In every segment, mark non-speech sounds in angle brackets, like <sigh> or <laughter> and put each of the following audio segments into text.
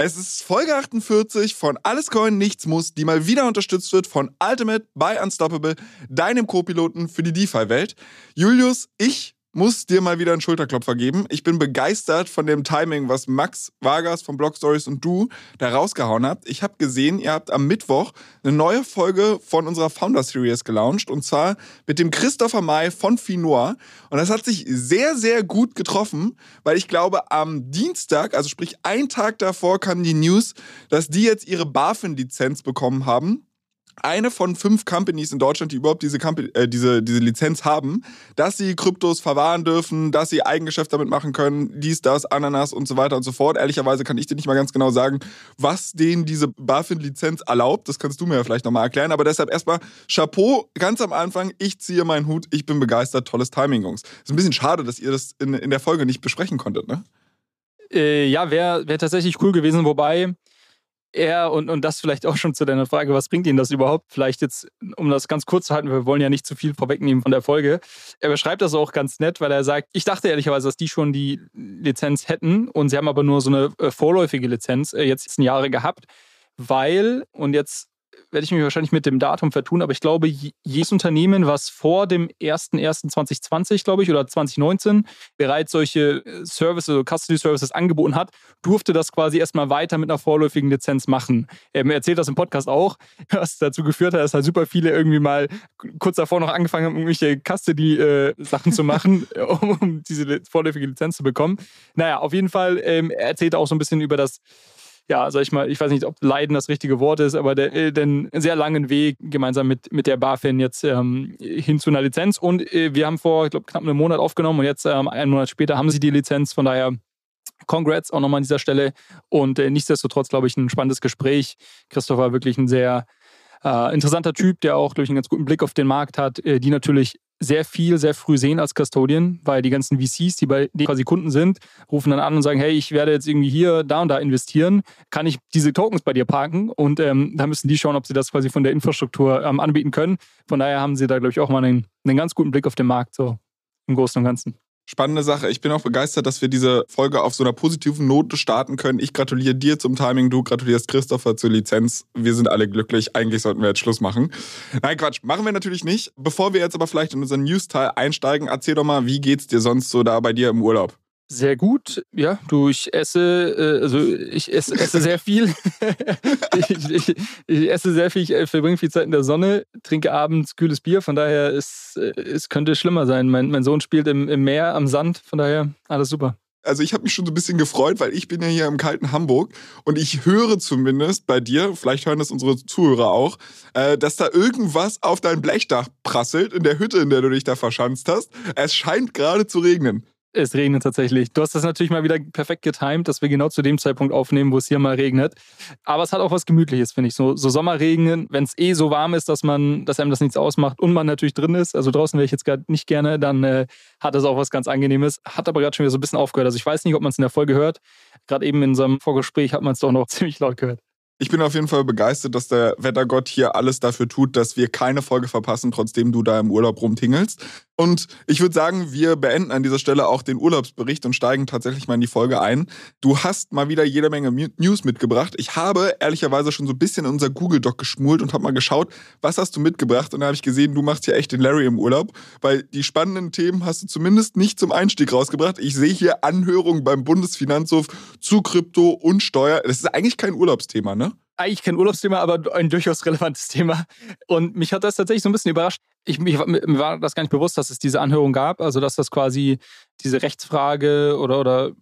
Es ist Folge 48 von Alles Coin, Nichts Muss, die mal wieder unterstützt wird von Ultimate by Unstoppable, deinem Co-Piloten für die DeFi-Welt. Julius, ich muss dir mal wieder einen Schulterklopfer geben. Ich bin begeistert von dem Timing, was Max Vargas von Blog Stories und du da rausgehauen habt. Ich habe gesehen, ihr habt am Mittwoch eine neue Folge von unserer Founder Series gelauncht und zwar mit dem Christopher May von Finoir. Und das hat sich sehr, sehr gut getroffen, weil ich glaube, am Dienstag, also sprich einen Tag davor, kam die News, dass die jetzt ihre BaFin-Lizenz bekommen haben eine von fünf Companies in Deutschland, die überhaupt diese, äh, diese, diese Lizenz haben, dass sie Kryptos verwahren dürfen, dass sie Eigengeschäft damit machen können, dies, das, Ananas und so weiter und so fort. Ehrlicherweise kann ich dir nicht mal ganz genau sagen, was denen diese BaFin-Lizenz erlaubt. Das kannst du mir ja vielleicht nochmal erklären. Aber deshalb erstmal Chapeau, ganz am Anfang, ich ziehe meinen Hut, ich bin begeistert, tolles Timing, Jungs. Ist ein bisschen schade, dass ihr das in, in der Folge nicht besprechen konntet, ne? Äh, ja, wäre wär tatsächlich cool gewesen, wobei er, und, und das vielleicht auch schon zu deiner Frage, was bringt Ihnen das überhaupt? Vielleicht jetzt, um das ganz kurz zu halten, wir wollen ja nicht zu viel vorwegnehmen von der Folge. Er beschreibt das auch ganz nett, weil er sagt, ich dachte ehrlicherweise, dass die schon die Lizenz hätten und sie haben aber nur so eine äh, vorläufige Lizenz äh, jetzt Jahre gehabt, weil, und jetzt werde ich mich wahrscheinlich mit dem Datum vertun, aber ich glaube, jedes Unternehmen, was vor dem 01.01.2020, glaube ich, oder 2019 bereits solche äh, Services, also Custody Services angeboten hat, durfte das quasi erstmal weiter mit einer vorläufigen Lizenz machen. Er erzählt das im Podcast auch, <laughs> was dazu geführt hat, dass halt super viele irgendwie mal kurz davor noch angefangen haben, irgendwelche Custody-Sachen zu machen, <laughs> um diese vorläufige Lizenz zu bekommen. Naja, auf jeden Fall, ähm, er erzählt auch so ein bisschen über das ja, sag ich mal, ich weiß nicht, ob Leiden das richtige Wort ist, aber der, äh, den sehr langen Weg gemeinsam mit, mit der BaFin jetzt ähm, hin zu einer Lizenz. Und äh, wir haben vor, ich glaube, knapp einem Monat aufgenommen und jetzt ähm, einen Monat später haben sie die Lizenz. Von daher Congrats auch nochmal an dieser Stelle. Und äh, nichtsdestotrotz, glaube ich, ein spannendes Gespräch. Christopher wirklich ein sehr äh, interessanter Typ, der auch, glaube ich, einen ganz guten Blick auf den Markt hat, äh, die natürlich sehr viel, sehr früh sehen als Custodian, weil die ganzen VCs, die bei die quasi Kunden sind, rufen dann an und sagen, hey, ich werde jetzt irgendwie hier, da und da investieren, kann ich diese Tokens bei dir parken? Und ähm, da müssen die schauen, ob sie das quasi von der Infrastruktur ähm, anbieten können. Von daher haben sie da, glaube ich, auch mal einen, einen ganz guten Blick auf den Markt, so im Großen und Ganzen. Spannende Sache. Ich bin auch begeistert, dass wir diese Folge auf so einer positiven Note starten können. Ich gratuliere dir zum Timing, du gratulierst Christopher zur Lizenz. Wir sind alle glücklich. Eigentlich sollten wir jetzt Schluss machen. Nein, Quatsch, machen wir natürlich nicht. Bevor wir jetzt aber vielleicht in unseren News-Teil einsteigen, erzähl doch mal, wie geht's dir sonst so da bei dir im Urlaub? Sehr gut, ja. Du, ich esse, äh, also ich esse, esse sehr viel. <laughs> ich, ich, ich, esse sehr viel, ich äh, verbringe viel Zeit in der Sonne, trinke abends kühles Bier, von daher ist, äh, es könnte schlimmer sein. Mein, mein Sohn spielt im, im Meer, am Sand, von daher alles super. Also ich habe mich schon so ein bisschen gefreut, weil ich bin ja hier im kalten Hamburg und ich höre zumindest bei dir, vielleicht hören das unsere Zuhörer auch, dass da irgendwas auf dein Blechdach prasselt in der Hütte, in der du dich da verschanzt hast. Es scheint gerade zu regnen. Es regnet tatsächlich. Du hast das natürlich mal wieder perfekt getimt, dass wir genau zu dem Zeitpunkt aufnehmen, wo es hier mal regnet. Aber es hat auch was Gemütliches, finde ich. So, so Sommerregen, wenn es eh so warm ist, dass man, dass einem das nichts ausmacht und man natürlich drin ist. Also draußen wäre ich jetzt gerade nicht gerne, dann äh, hat es auch was ganz Angenehmes. Hat aber gerade schon wieder so ein bisschen aufgehört. Also ich weiß nicht, ob man es in der Folge hört. Gerade eben in unserem Vorgespräch hat man es doch noch <laughs> ziemlich laut gehört. Ich bin auf jeden Fall begeistert, dass der Wettergott hier alles dafür tut, dass wir keine Folge verpassen, trotzdem du da im Urlaub rumtingelst. Und ich würde sagen, wir beenden an dieser Stelle auch den Urlaubsbericht und steigen tatsächlich mal in die Folge ein. Du hast mal wieder jede Menge News mitgebracht. Ich habe ehrlicherweise schon so ein bisschen in unser Google Doc geschmult und habe mal geschaut, was hast du mitgebracht? Und da habe ich gesehen, du machst hier echt den Larry im Urlaub, weil die spannenden Themen hast du zumindest nicht zum Einstieg rausgebracht. Ich sehe hier Anhörungen beim Bundesfinanzhof zu Krypto und Steuer. Das ist eigentlich kein Urlaubsthema, ne? Eigentlich kein Urlaubsthema, aber ein durchaus relevantes Thema. Und mich hat das tatsächlich so ein bisschen überrascht. Ich, mich, mir war das gar nicht bewusst, dass es diese Anhörung gab, also dass das quasi diese Rechtsfrage oder, oder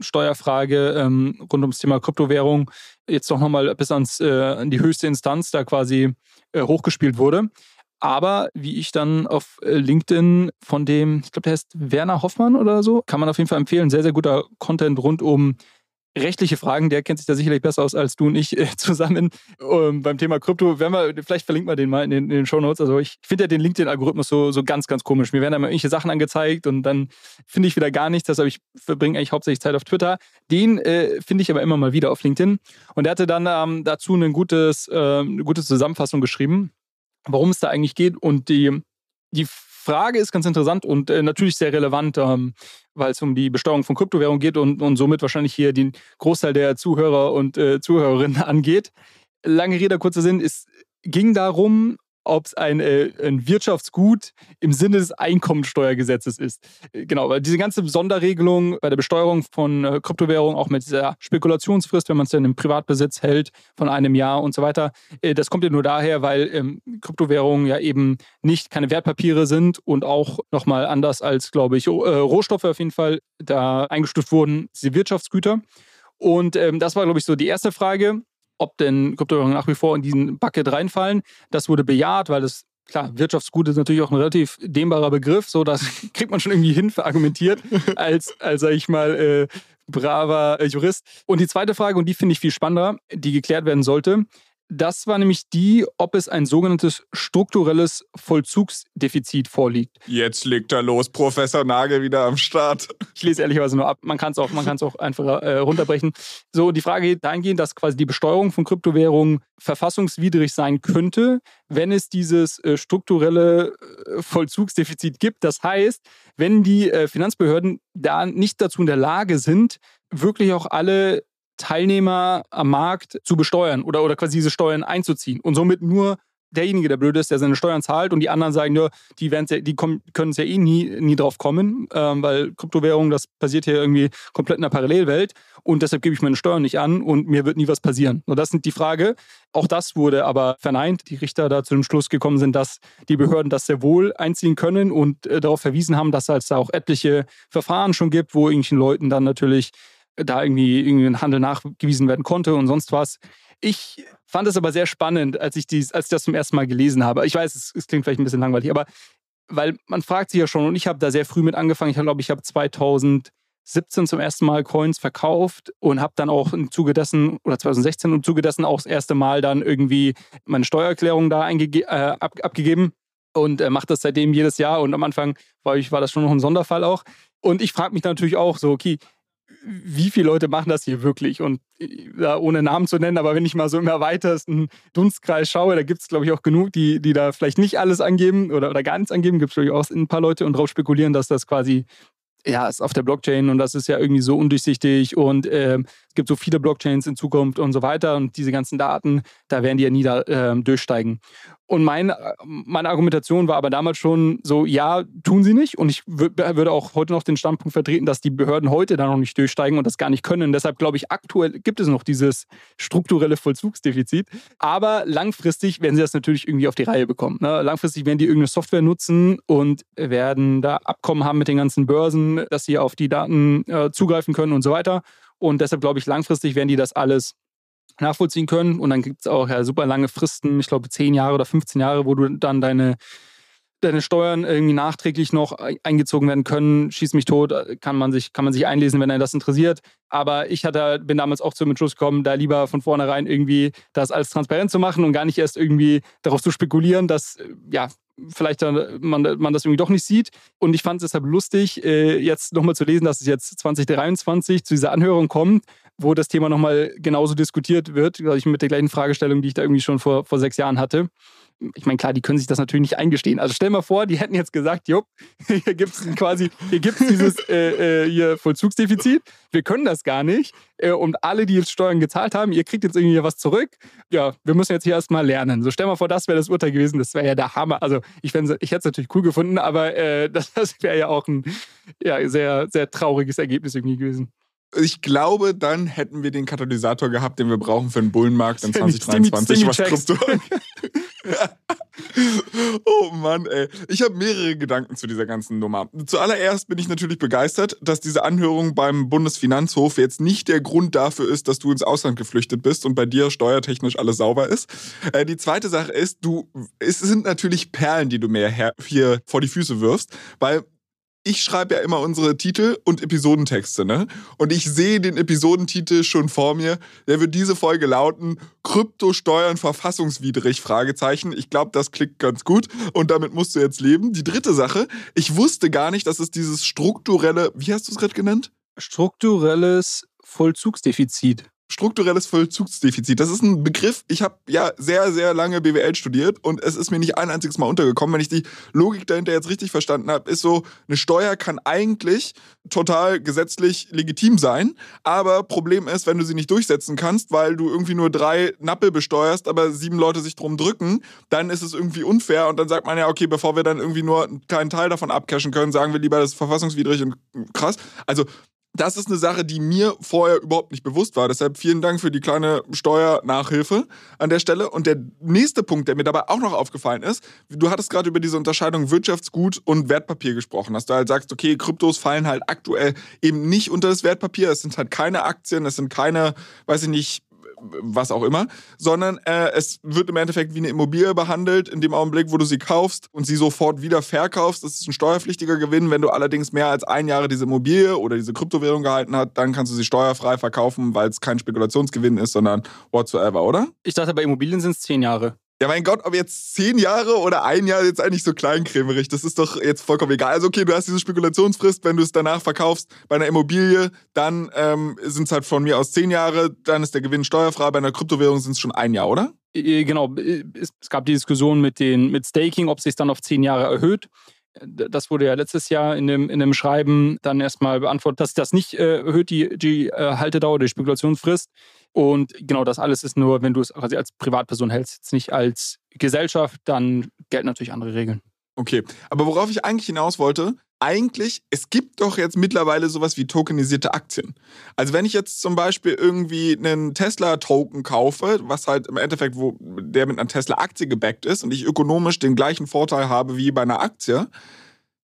Steuerfrage ähm, rund ums Thema Kryptowährung jetzt doch nochmal bis ans, äh, an die höchste Instanz da quasi äh, hochgespielt wurde. Aber wie ich dann auf äh, LinkedIn von dem, ich glaube, der heißt Werner Hoffmann oder so, kann man auf jeden Fall empfehlen. Sehr, sehr guter Content rund um rechtliche Fragen, der kennt sich da sicherlich besser aus als du und ich <laughs> äh, zusammen ähm, beim Thema Krypto. Wenn wir, vielleicht verlinken wir den mal in den, in den Show Notes. Also ich finde ja den LinkedIn-Algorithmus so, so ganz, ganz komisch. Mir werden da mal irgendwelche Sachen angezeigt und dann finde ich wieder gar nichts. Deshalb ich verbringe eigentlich hauptsächlich Zeit auf Twitter. Den äh, finde ich aber immer mal wieder auf LinkedIn. Und er hatte dann ähm, dazu ein gutes, äh, eine gute Zusammenfassung geschrieben, worum es da eigentlich geht und die die Frage ist ganz interessant und äh, natürlich sehr relevant, ähm, weil es um die Besteuerung von Kryptowährungen geht und, und somit wahrscheinlich hier den Großteil der Zuhörer und äh, Zuhörerinnen <laughs> angeht. Lange Rede, kurzer Sinn, es ging darum, ob es ein, äh, ein, Wirtschaftsgut im Sinne des Einkommensteuergesetzes ist. Genau, weil diese ganze Sonderregelung bei der Besteuerung von äh, Kryptowährungen, auch mit dieser Spekulationsfrist, wenn man es dann im Privatbesitz hält, von einem Jahr und so weiter, äh, das kommt ja nur daher, weil ähm, Kryptowährungen ja eben nicht keine Wertpapiere sind und auch nochmal anders als, glaube ich, äh, Rohstoffe auf jeden Fall da eingestuft wurden, diese Wirtschaftsgüter. Und ähm, das war, glaube ich, so die erste Frage ob denn Kryptowährungen nach wie vor in diesen Bucket reinfallen. Das wurde bejaht, weil das klar, Wirtschaftsgut ist natürlich auch ein relativ dehnbarer Begriff, so das <laughs> kriegt man schon irgendwie hin verargumentiert, als, als sag ich mal, äh, braver äh, Jurist. Und die zweite Frage, und die finde ich viel spannender, die geklärt werden sollte, das war nämlich die, ob es ein sogenanntes strukturelles Vollzugsdefizit vorliegt. Jetzt legt er los, Professor Nagel wieder am Start. Ich lese ehrlicherweise nur ab. Man kann es auch, auch einfach äh, runterbrechen. So, die Frage geht dahingehend, dass quasi die Besteuerung von Kryptowährungen verfassungswidrig sein könnte, wenn es dieses äh, strukturelle äh, Vollzugsdefizit gibt. Das heißt, wenn die äh, Finanzbehörden da nicht dazu in der Lage sind, wirklich auch alle Teilnehmer am Markt zu besteuern oder, oder quasi diese Steuern einzuziehen und somit nur derjenige, der blöd ist, der seine Steuern zahlt und die anderen sagen, ja, die, die können es ja eh nie, nie drauf kommen, ähm, weil Kryptowährung, das passiert hier irgendwie komplett in einer Parallelwelt und deshalb gebe ich meine Steuern nicht an und mir wird nie was passieren. Und das ist die Frage. Auch das wurde aber verneint. Die Richter da zu dem Schluss gekommen sind, dass die Behörden das sehr wohl einziehen können und äh, darauf verwiesen haben, dass es da auch etliche Verfahren schon gibt, wo irgendwelchen Leuten dann natürlich da irgendwie, irgendwie ein Handel nachgewiesen werden konnte und sonst was. Ich fand es aber sehr spannend, als ich, dies, als ich das zum ersten Mal gelesen habe. Ich weiß, es, es klingt vielleicht ein bisschen langweilig, aber weil man fragt sich ja schon, und ich habe da sehr früh mit angefangen. Ich glaube, ich habe 2017 zum ersten Mal Coins verkauft und habe dann auch im Zuge dessen, oder 2016 im Zuge dessen auch das erste Mal dann irgendwie meine Steuererklärung da äh, ab, abgegeben und äh, mache das seitdem jedes Jahr. Und am Anfang war, ich, war das schon noch ein Sonderfall auch. Und ich frage mich natürlich auch so, okay, wie viele Leute machen das hier wirklich? Und ja, ohne Namen zu nennen, aber wenn ich mal so im erweitersten Dunstkreis schaue, da gibt es, glaube ich, auch genug, die, die da vielleicht nicht alles angeben oder, oder gar nichts angeben. Gibt es, glaube ich, auch ein paar Leute und darauf spekulieren, dass das quasi ja, ist auf der Blockchain und das ist ja irgendwie so undurchsichtig und äh, es gibt so viele Blockchains in Zukunft und so weiter und diese ganzen Daten, da werden die ja nie äh, durchsteigen. Und mein, meine Argumentation war aber damals schon so, ja, tun sie nicht. Und ich würde auch heute noch den Standpunkt vertreten, dass die Behörden heute da noch nicht durchsteigen und das gar nicht können. Deshalb glaube ich, aktuell gibt es noch dieses strukturelle Vollzugsdefizit. Aber langfristig werden sie das natürlich irgendwie auf die Reihe bekommen. Ne? Langfristig werden die irgendeine Software nutzen und werden da Abkommen haben mit den ganzen Börsen, dass sie auf die Daten äh, zugreifen können und so weiter. Und deshalb glaube ich, langfristig werden die das alles nachvollziehen können. Und dann gibt es auch ja super lange Fristen, ich glaube 10 Jahre oder 15 Jahre, wo du dann deine, deine Steuern irgendwie nachträglich noch eingezogen werden können. Schieß mich tot, kann man sich, kann man sich einlesen, wenn er das interessiert. Aber ich hatte, bin damals auch zum Entschluss gekommen, da lieber von vornherein irgendwie das alles transparent zu machen und gar nicht erst irgendwie darauf zu spekulieren, dass ja, vielleicht man, man das irgendwie doch nicht sieht. Und ich fand es deshalb lustig, äh, jetzt nochmal zu lesen, dass es jetzt 2023 zu dieser Anhörung kommt, wo das Thema nochmal genauso diskutiert wird, ich mit der gleichen Fragestellung, die ich da irgendwie schon vor, vor sechs Jahren hatte ich meine, klar, die können sich das natürlich nicht eingestehen. Also stell mal vor, die hätten jetzt gesagt, jupp, <laughs> hier gibt es quasi, hier gibt es dieses äh, äh, Vollzugsdefizit, wir können das gar nicht. Äh, und alle, die jetzt Steuern gezahlt haben, ihr kriegt jetzt irgendwie was zurück. Ja, wir müssen jetzt hier erstmal lernen. So stell mal vor, das wäre das Urteil gewesen, das wäre ja der Hammer. Also ich, ich hätte es natürlich cool gefunden, aber äh, das, <laughs> das wäre ja auch ein ja, sehr, sehr trauriges Ergebnis irgendwie gewesen ich glaube, dann hätten wir den Katalysator gehabt, den wir brauchen für den Bullenmarkt in 2023, was Krypto <laughs> oh Mann, ey. Ich habe mehrere Gedanken zu dieser ganzen Nummer. Zuallererst bin ich natürlich begeistert, dass diese Anhörung beim Bundesfinanzhof jetzt nicht der Grund dafür ist, dass du ins Ausland geflüchtet bist und bei dir steuertechnisch alles sauber ist. Äh, die zweite Sache ist, du, es sind natürlich Perlen, die du mir hier vor die Füße wirfst, weil ich schreibe ja immer unsere Titel und Episodentexte, ne? Und ich sehe den Episodentitel schon vor mir. Der wird diese Folge lauten: Kryptosteuern verfassungswidrig? Fragezeichen. Ich glaube, das klickt ganz gut und damit musst du jetzt leben. Die dritte Sache: Ich wusste gar nicht, dass es dieses strukturelle, wie hast du es gerade genannt? Strukturelles Vollzugsdefizit strukturelles Vollzugsdefizit. Das ist ein Begriff, ich habe ja sehr, sehr lange BWL studiert und es ist mir nicht ein einziges Mal untergekommen. Wenn ich die Logik dahinter jetzt richtig verstanden habe, ist so, eine Steuer kann eigentlich total gesetzlich legitim sein, aber Problem ist, wenn du sie nicht durchsetzen kannst, weil du irgendwie nur drei Nappel besteuerst, aber sieben Leute sich drum drücken, dann ist es irgendwie unfair und dann sagt man ja, okay, bevor wir dann irgendwie nur einen kleinen Teil davon abcashen können, sagen wir lieber, das ist verfassungswidrig und krass. Also das ist eine Sache, die mir vorher überhaupt nicht bewusst war. Deshalb vielen Dank für die kleine Steuernachhilfe an der Stelle. Und der nächste Punkt, der mir dabei auch noch aufgefallen ist, du hattest gerade über diese Unterscheidung Wirtschaftsgut und Wertpapier gesprochen, dass du halt sagst, okay, Kryptos fallen halt aktuell eben nicht unter das Wertpapier. Es sind halt keine Aktien, es sind keine, weiß ich nicht, was auch immer, sondern äh, es wird im Endeffekt wie eine Immobilie behandelt. In dem Augenblick, wo du sie kaufst und sie sofort wieder verkaufst, das ist ein steuerpflichtiger Gewinn. Wenn du allerdings mehr als ein Jahre diese Immobilie oder diese Kryptowährung gehalten hast, dann kannst du sie steuerfrei verkaufen, weil es kein Spekulationsgewinn ist, sondern whatsoever, oder? Ich dachte, bei Immobilien sind es zehn Jahre. Ja, mein Gott, ob jetzt zehn Jahre oder ein Jahr jetzt eigentlich so kleinkrämerig, das ist doch jetzt vollkommen egal. Also okay, du hast diese Spekulationsfrist, wenn du es danach verkaufst bei einer Immobilie, dann ähm, sind es halt von mir aus zehn Jahre, dann ist der Gewinn steuerfrei. Bei einer Kryptowährung sind es schon ein Jahr, oder? Genau, es gab die Diskussion mit, den, mit Staking, ob sich dann auf zehn Jahre erhöht. Das wurde ja letztes Jahr in dem, in dem Schreiben dann erstmal beantwortet, dass das nicht äh, erhöht, die, die äh, Haltedauer, die Spekulationsfrist. Und genau das alles ist nur, wenn du es quasi als Privatperson hältst, jetzt nicht als Gesellschaft, dann gelten natürlich andere Regeln. Okay, aber worauf ich eigentlich hinaus wollte, eigentlich, es gibt doch jetzt mittlerweile sowas wie tokenisierte Aktien. Also wenn ich jetzt zum Beispiel irgendwie einen Tesla-Token kaufe, was halt im Endeffekt, wo der mit einer Tesla-Aktie gebackt ist und ich ökonomisch den gleichen Vorteil habe wie bei einer Aktie,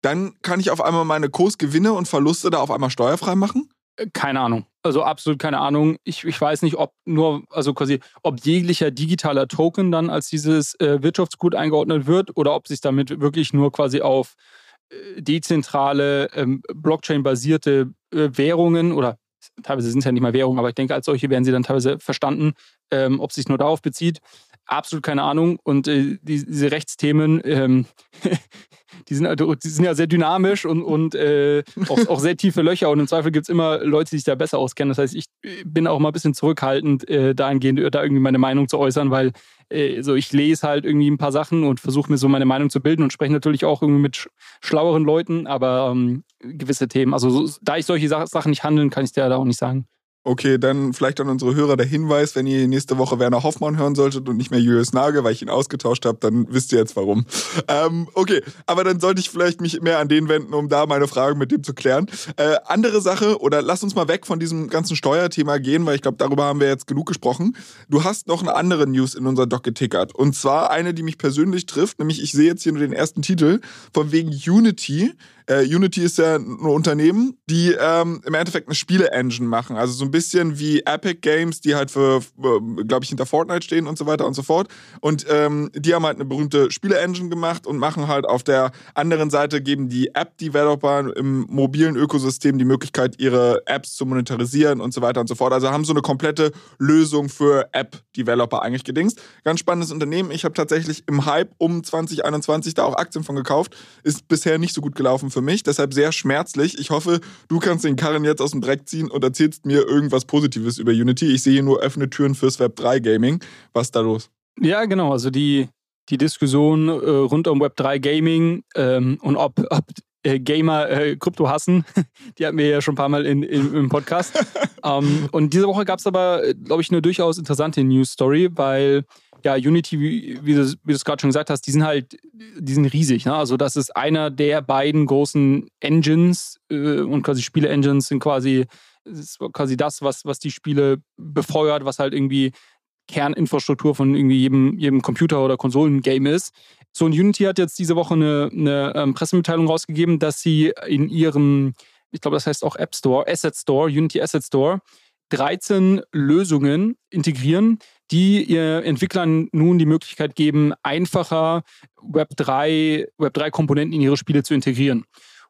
dann kann ich auf einmal meine Kursgewinne und Verluste da auf einmal steuerfrei machen? Keine Ahnung. Also absolut keine Ahnung. Ich, ich weiß nicht, ob nur, also quasi, ob jeglicher digitaler Token dann als dieses äh, Wirtschaftsgut eingeordnet wird oder ob sich damit wirklich nur quasi auf dezentrale, ähm, Blockchain-basierte äh, Währungen oder teilweise sind es ja nicht mal Währungen, aber ich denke, als solche werden sie dann teilweise verstanden, ähm, ob sich nur darauf bezieht. Absolut keine Ahnung. Und äh, die, diese Rechtsthemen, ähm, <laughs> die sind, also, die sind ja sehr dynamisch und, und äh, auch, auch, sehr tiefe Löcher. Und im Zweifel gibt es immer Leute, die sich da besser auskennen. Das heißt, ich bin auch mal ein bisschen zurückhaltend, äh, dahingehend da irgendwie meine Meinung zu äußern, weil äh, so ich lese halt irgendwie ein paar Sachen und versuche mir so meine Meinung zu bilden und spreche natürlich auch irgendwie mit schlaueren Leuten, aber ähm, gewisse Themen, also so, da ich solche Sachen nicht handeln, kann ich dir da auch nicht sagen. Okay, dann vielleicht an unsere Hörer der Hinweis, wenn ihr nächste Woche Werner Hoffmann hören solltet und nicht mehr Julius Nagel, weil ich ihn ausgetauscht habe, dann wisst ihr jetzt warum. Ähm, okay, aber dann sollte ich vielleicht mich mehr an den wenden, um da meine Fragen mit dem zu klären. Äh, andere Sache, oder lass uns mal weg von diesem ganzen Steuerthema gehen, weil ich glaube, darüber haben wir jetzt genug gesprochen. Du hast noch eine andere News in unser Doc getickert. Und zwar eine, die mich persönlich trifft, nämlich ich sehe jetzt hier nur den ersten Titel, von wegen Unity äh, Unity ist ja ein Unternehmen, die ähm, im Endeffekt eine Spiele-Engine machen. Also so ein bisschen wie Epic Games, die halt für, glaube ich, hinter Fortnite stehen und so weiter und so fort. Und ähm, die haben halt eine berühmte Spiele-Engine gemacht und machen halt auf der anderen Seite, geben die App-Developer im mobilen Ökosystem die Möglichkeit, ihre Apps zu monetarisieren und so weiter und so fort. Also haben so eine komplette Lösung für App-Developer eigentlich gedingst. Ganz spannendes Unternehmen. Ich habe tatsächlich im Hype um 2021 da auch Aktien von gekauft. Ist bisher nicht so gut gelaufen für für mich, deshalb sehr schmerzlich. Ich hoffe, du kannst den Karren jetzt aus dem Dreck ziehen und erzählst mir irgendwas Positives über Unity. Ich sehe hier nur offene Türen fürs Web 3 Gaming. Was ist da los? Ja, genau. Also die, die Diskussion äh, rund um Web 3 Gaming ähm, und ob, ob äh, Gamer äh, Krypto hassen, <laughs> die hatten wir ja schon ein paar Mal in, in im Podcast. <laughs> ähm, und diese Woche gab es aber, äh, glaube ich, eine durchaus interessante News Story, weil ja, Unity, wie, wie du es gerade schon gesagt hast, die sind halt, die sind riesig. Ne? Also das ist einer der beiden großen Engines äh, und quasi Spiele-Engines sind quasi, ist quasi das, was, was die Spiele befeuert, was halt irgendwie Kerninfrastruktur von irgendwie jedem, jedem Computer- oder Konsolengame ist. So, und Unity hat jetzt diese Woche eine, eine ähm, Pressemitteilung rausgegeben, dass sie in ihrem, ich glaube, das heißt auch App Store, Asset Store, Unity Asset Store, 13 Lösungen integrieren, die ihr Entwicklern nun die Möglichkeit geben, einfacher Web3, Web3-Komponenten in ihre Spiele zu integrieren.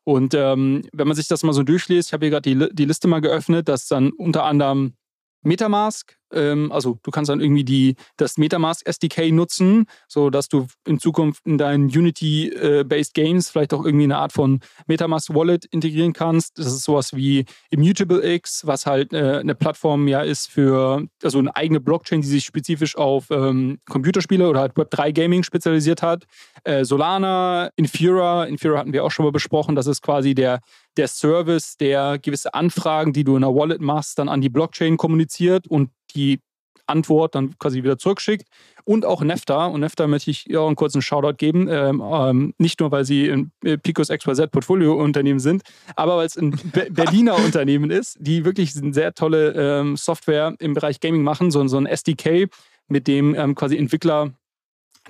Und ähm, wenn man sich das mal so durchliest, ich habe hier gerade die, die Liste mal geöffnet, dass dann unter anderem Metamask ähm, also du kannst dann irgendwie die, das Metamask SDK nutzen, so dass du in Zukunft in deinen Unity-based Games vielleicht auch irgendwie eine Art von Metamask Wallet integrieren kannst. Das ist sowas wie Immutable X, was halt äh, eine Plattform ja ist für, also eine eigene Blockchain, die sich spezifisch auf ähm, Computerspiele oder halt Web3 Gaming spezialisiert hat. Äh, Solana, Infura, Infura hatten wir auch schon mal besprochen, das ist quasi der der Service, der gewisse Anfragen, die du in einer Wallet machst, dann an die Blockchain kommuniziert und die Antwort dann quasi wieder zurückschickt. Und auch Nefta. Und Nefta möchte ich auch einen kurzen Shoutout geben. Ähm, ähm, nicht nur, weil sie ein äh, Picos XYZ Portfolio-Unternehmen sind, aber weil es ein Be <laughs> Berliner Unternehmen ist, die wirklich eine sehr tolle ähm, Software im Bereich Gaming machen. So, so ein SDK, mit dem ähm, quasi Entwickler